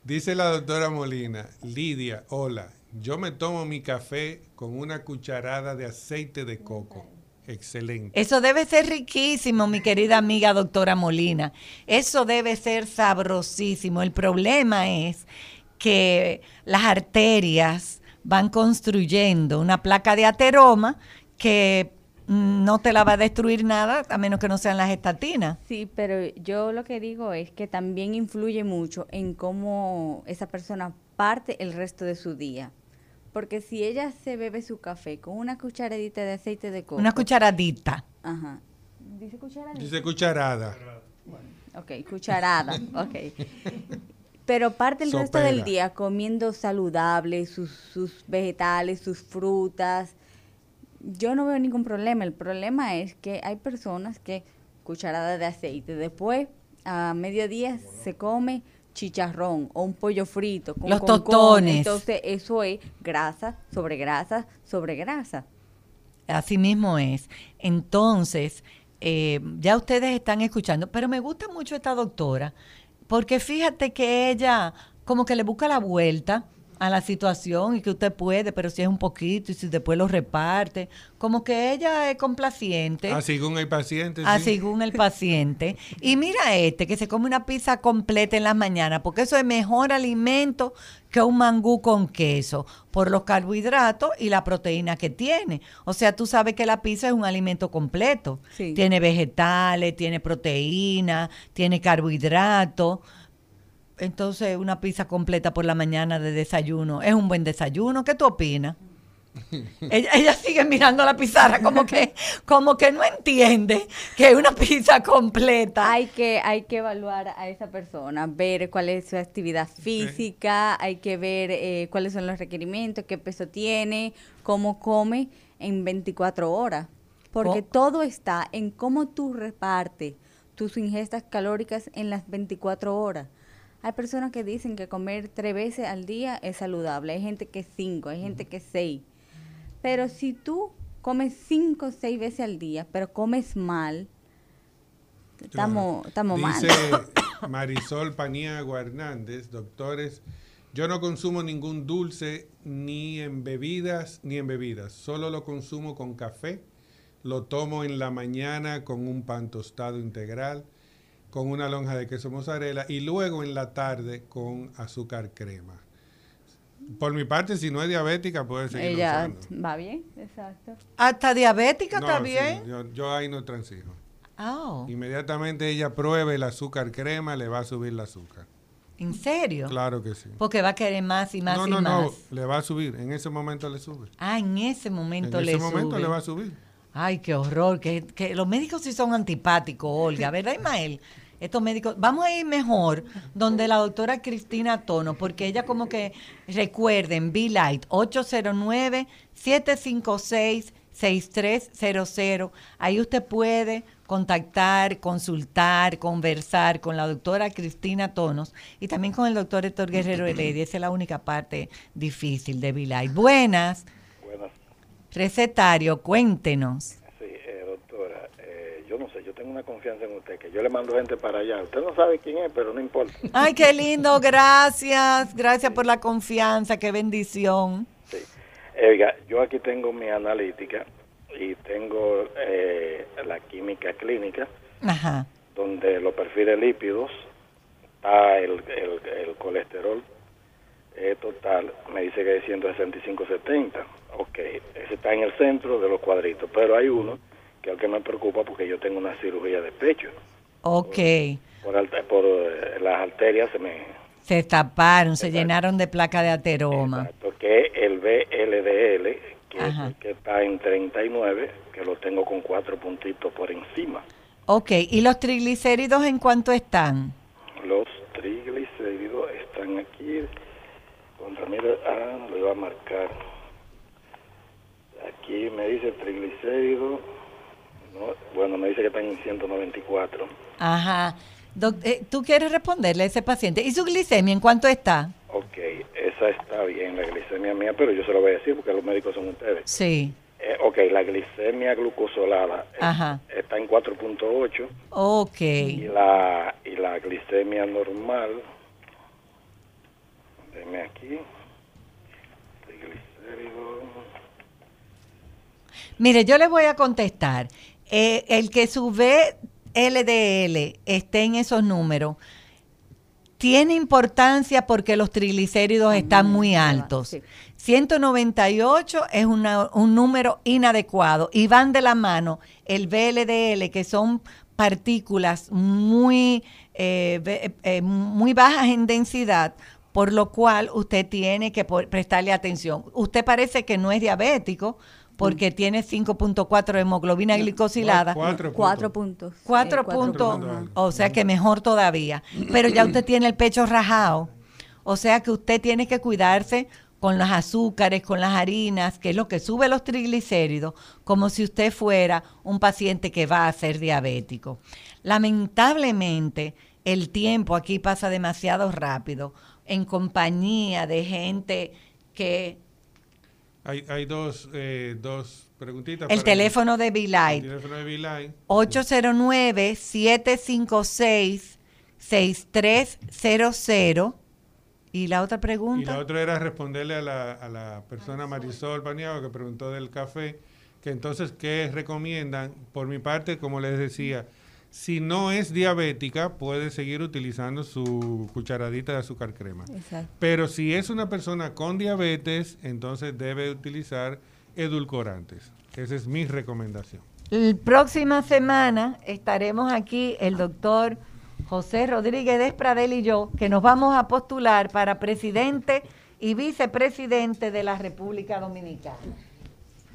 Dice la doctora Molina, Lidia, hola, yo me tomo mi café con una cucharada de aceite de coco. Excelente. Eso debe ser riquísimo, mi querida amiga doctora Molina. Eso debe ser sabrosísimo. El problema es que las arterias van construyendo una placa de ateroma que no te la va a destruir nada a menos que no sean las estatinas. Sí, pero yo lo que digo es que también influye mucho en cómo esa persona parte el resto de su día. Porque si ella se bebe su café con una cucharadita de aceite de coco. Una cucharadita. Ajá. ¿Dice cucharadita? Dice cucharada. Ok, cucharada, [laughs] ok. Pero parte el resto del día comiendo saludable, sus, sus vegetales, sus frutas. Yo no veo ningún problema. El problema es que hay personas que cucharada de aceite, después a mediodía se come chicharrón o un pollo frito con Los tostones. Entonces eso es grasa sobre grasa sobre grasa. Así mismo es. Entonces, eh, ya ustedes están escuchando, pero me gusta mucho esta doctora, porque fíjate que ella como que le busca la vuelta a la situación y que usted puede, pero si es un poquito y si después lo reparte, como que ella es complaciente. Ah, según el paciente. Ah, sí. según el paciente. [laughs] Y mira este, que se come una pizza completa en las mañanas, porque eso es mejor alimento que un mangú con queso, por los carbohidratos y la proteína que tiene. O sea, tú sabes que la pizza es un alimento completo. Sí. Tiene vegetales, tiene proteína, tiene carbohidratos. Entonces, una pizza completa por la mañana de desayuno es un buen desayuno. ¿Qué tú opinas? [laughs] ella, ella sigue mirando la pizarra como que, como que no entiende que es una pizza completa. Hay que, hay que evaluar a esa persona, ver cuál es su actividad física, hay que ver eh, cuáles son los requerimientos, qué peso tiene, cómo come en 24 horas. Porque Co- todo está en cómo tú repartes tus ingestas calóricas en las 24 horas. Hay personas que dicen que comer tres veces al día es saludable, hay gente que cinco, hay gente que seis. Pero si tú comes cinco o seis veces al día, pero comes mal, estamos, mal. Dice [coughs] Marisol Paniagua Hernández, doctores, yo no consumo ningún dulce ni en bebidas ni en bebidas, solo lo consumo con café, lo tomo en la mañana con un pan tostado integral, con una lonja de queso mozzarella y luego en la tarde con azúcar crema. Por mi parte, si no es diabética, puede seguir Ella usando. va bien, exacto. Hasta diabética No, está sí, bien. yo, yo ahí no transijo. Oh, Inmediatamente ella pruebe el azúcar crema, le va a subir el azúcar. ¿En serio? Claro que sí. Porque va a querer más y más no, y no, más. no, le va a subir. En ese momento le sube. Ah, en ese momento en le ese momento sube. le va a subir. Ay, qué horror. Que, que los médicos sí son antipáticos, Olga, ¿verdad, Ismael? Estos médicos, vamos a ir mejor donde la doctora Cristina Tono, porque ella como que recuerden, Be Light, 809-756-6300. Ahí usted puede contactar, consultar, conversar con la doctora Cristina Tonos y también con el doctor Héctor Guerrero Heredia. Esa es la única parte difícil de Light. Buenas, Buenas, recetario, cuéntenos. sí, eh, doctora. eh, yo no sé, yo tengo una confianza en usted, que yo le mando gente para allá. Usted no sabe quién es, pero no importa. Ay, qué lindo, gracias. Gracias por la confianza, qué bendición. Sí. Oiga, yo aquí tengo mi analítica y tengo eh, la química clínica, Ajá. donde los perfiles lípidos, está el, el, el colesterol eh, total, me dice que es 165-70. Ok, ese está en el centro de los cuadritos, pero hay uno que es el que me preocupa porque yo tengo una cirugía de pecho. Ok. Por, eh, las arterias se me... Se taparon, se llenaron de placa de ateroma. que el BLDL, que, está en 39, que lo tengo con cuatro puntitos por encima. Ok, ¿y los triglicéridos en cuánto están? Los triglicéridos están aquí. Contra mira, ah, lo iba a marcar. Aquí me dice triglicérido. No, bueno, me dice que están en 194. Ajá. Doc- eh, ¿Tú quieres responderle a ese paciente? ¿Y su glicemia en cuánto está? Ok, esa está bien, la glicemia mía, pero yo se lo voy a decir porque los médicos son ustedes. Sí. Eh, ok, la glicemia glucosolada eh, Ajá. está en 4.8 Ok. y la y la glicemia normal deme aquí Mire, yo le voy a contestar. Eh, el que su VLDL esté en esos números tiene importancia porque los triglicéridos están muy altos. 198 es una- un número inadecuado y van de la mano el VLDL, que son partículas muy, eh, eh, muy bajas en densidad, por lo cual usted tiene que prestarle atención. Usted parece que no es diabético porque tiene 5.4 de hemoglobina glicosilada. Cuatro Cuatro puntos. Cuatro Eh, cuatro puntos, puntos. o sea que mejor todavía. Pero ya usted tiene el pecho rajado. O sea que usted tiene que cuidarse con los azúcares, con las harinas, que es lo que sube los triglicéridos, como si usted fuera un paciente que va a ser diabético. Lamentablemente, el tiempo aquí pasa demasiado rápido en compañía de gente que Hay, hay dos, eh, dos preguntitas. el teléfono de El Bilight teléfono de Beeline. 809-756-6300. Y la otra Y pregunta. la otra era responderle a la, a la persona Marisol Paniago que preguntó del café, que entonces, ¿qué recomiendan? Por mi parte, como les decía, si no es diabética, puede seguir utilizando su cucharadita de azúcar crema. Exacto. Pero si es una persona con diabetes, entonces debe utilizar edulcorantes. Esa es mi recomendación. La próxima semana estaremos aquí el doctor José Rodríguez Despradel y yo, que nos vamos a postular para presidente y vicepresidente de la República Dominicana.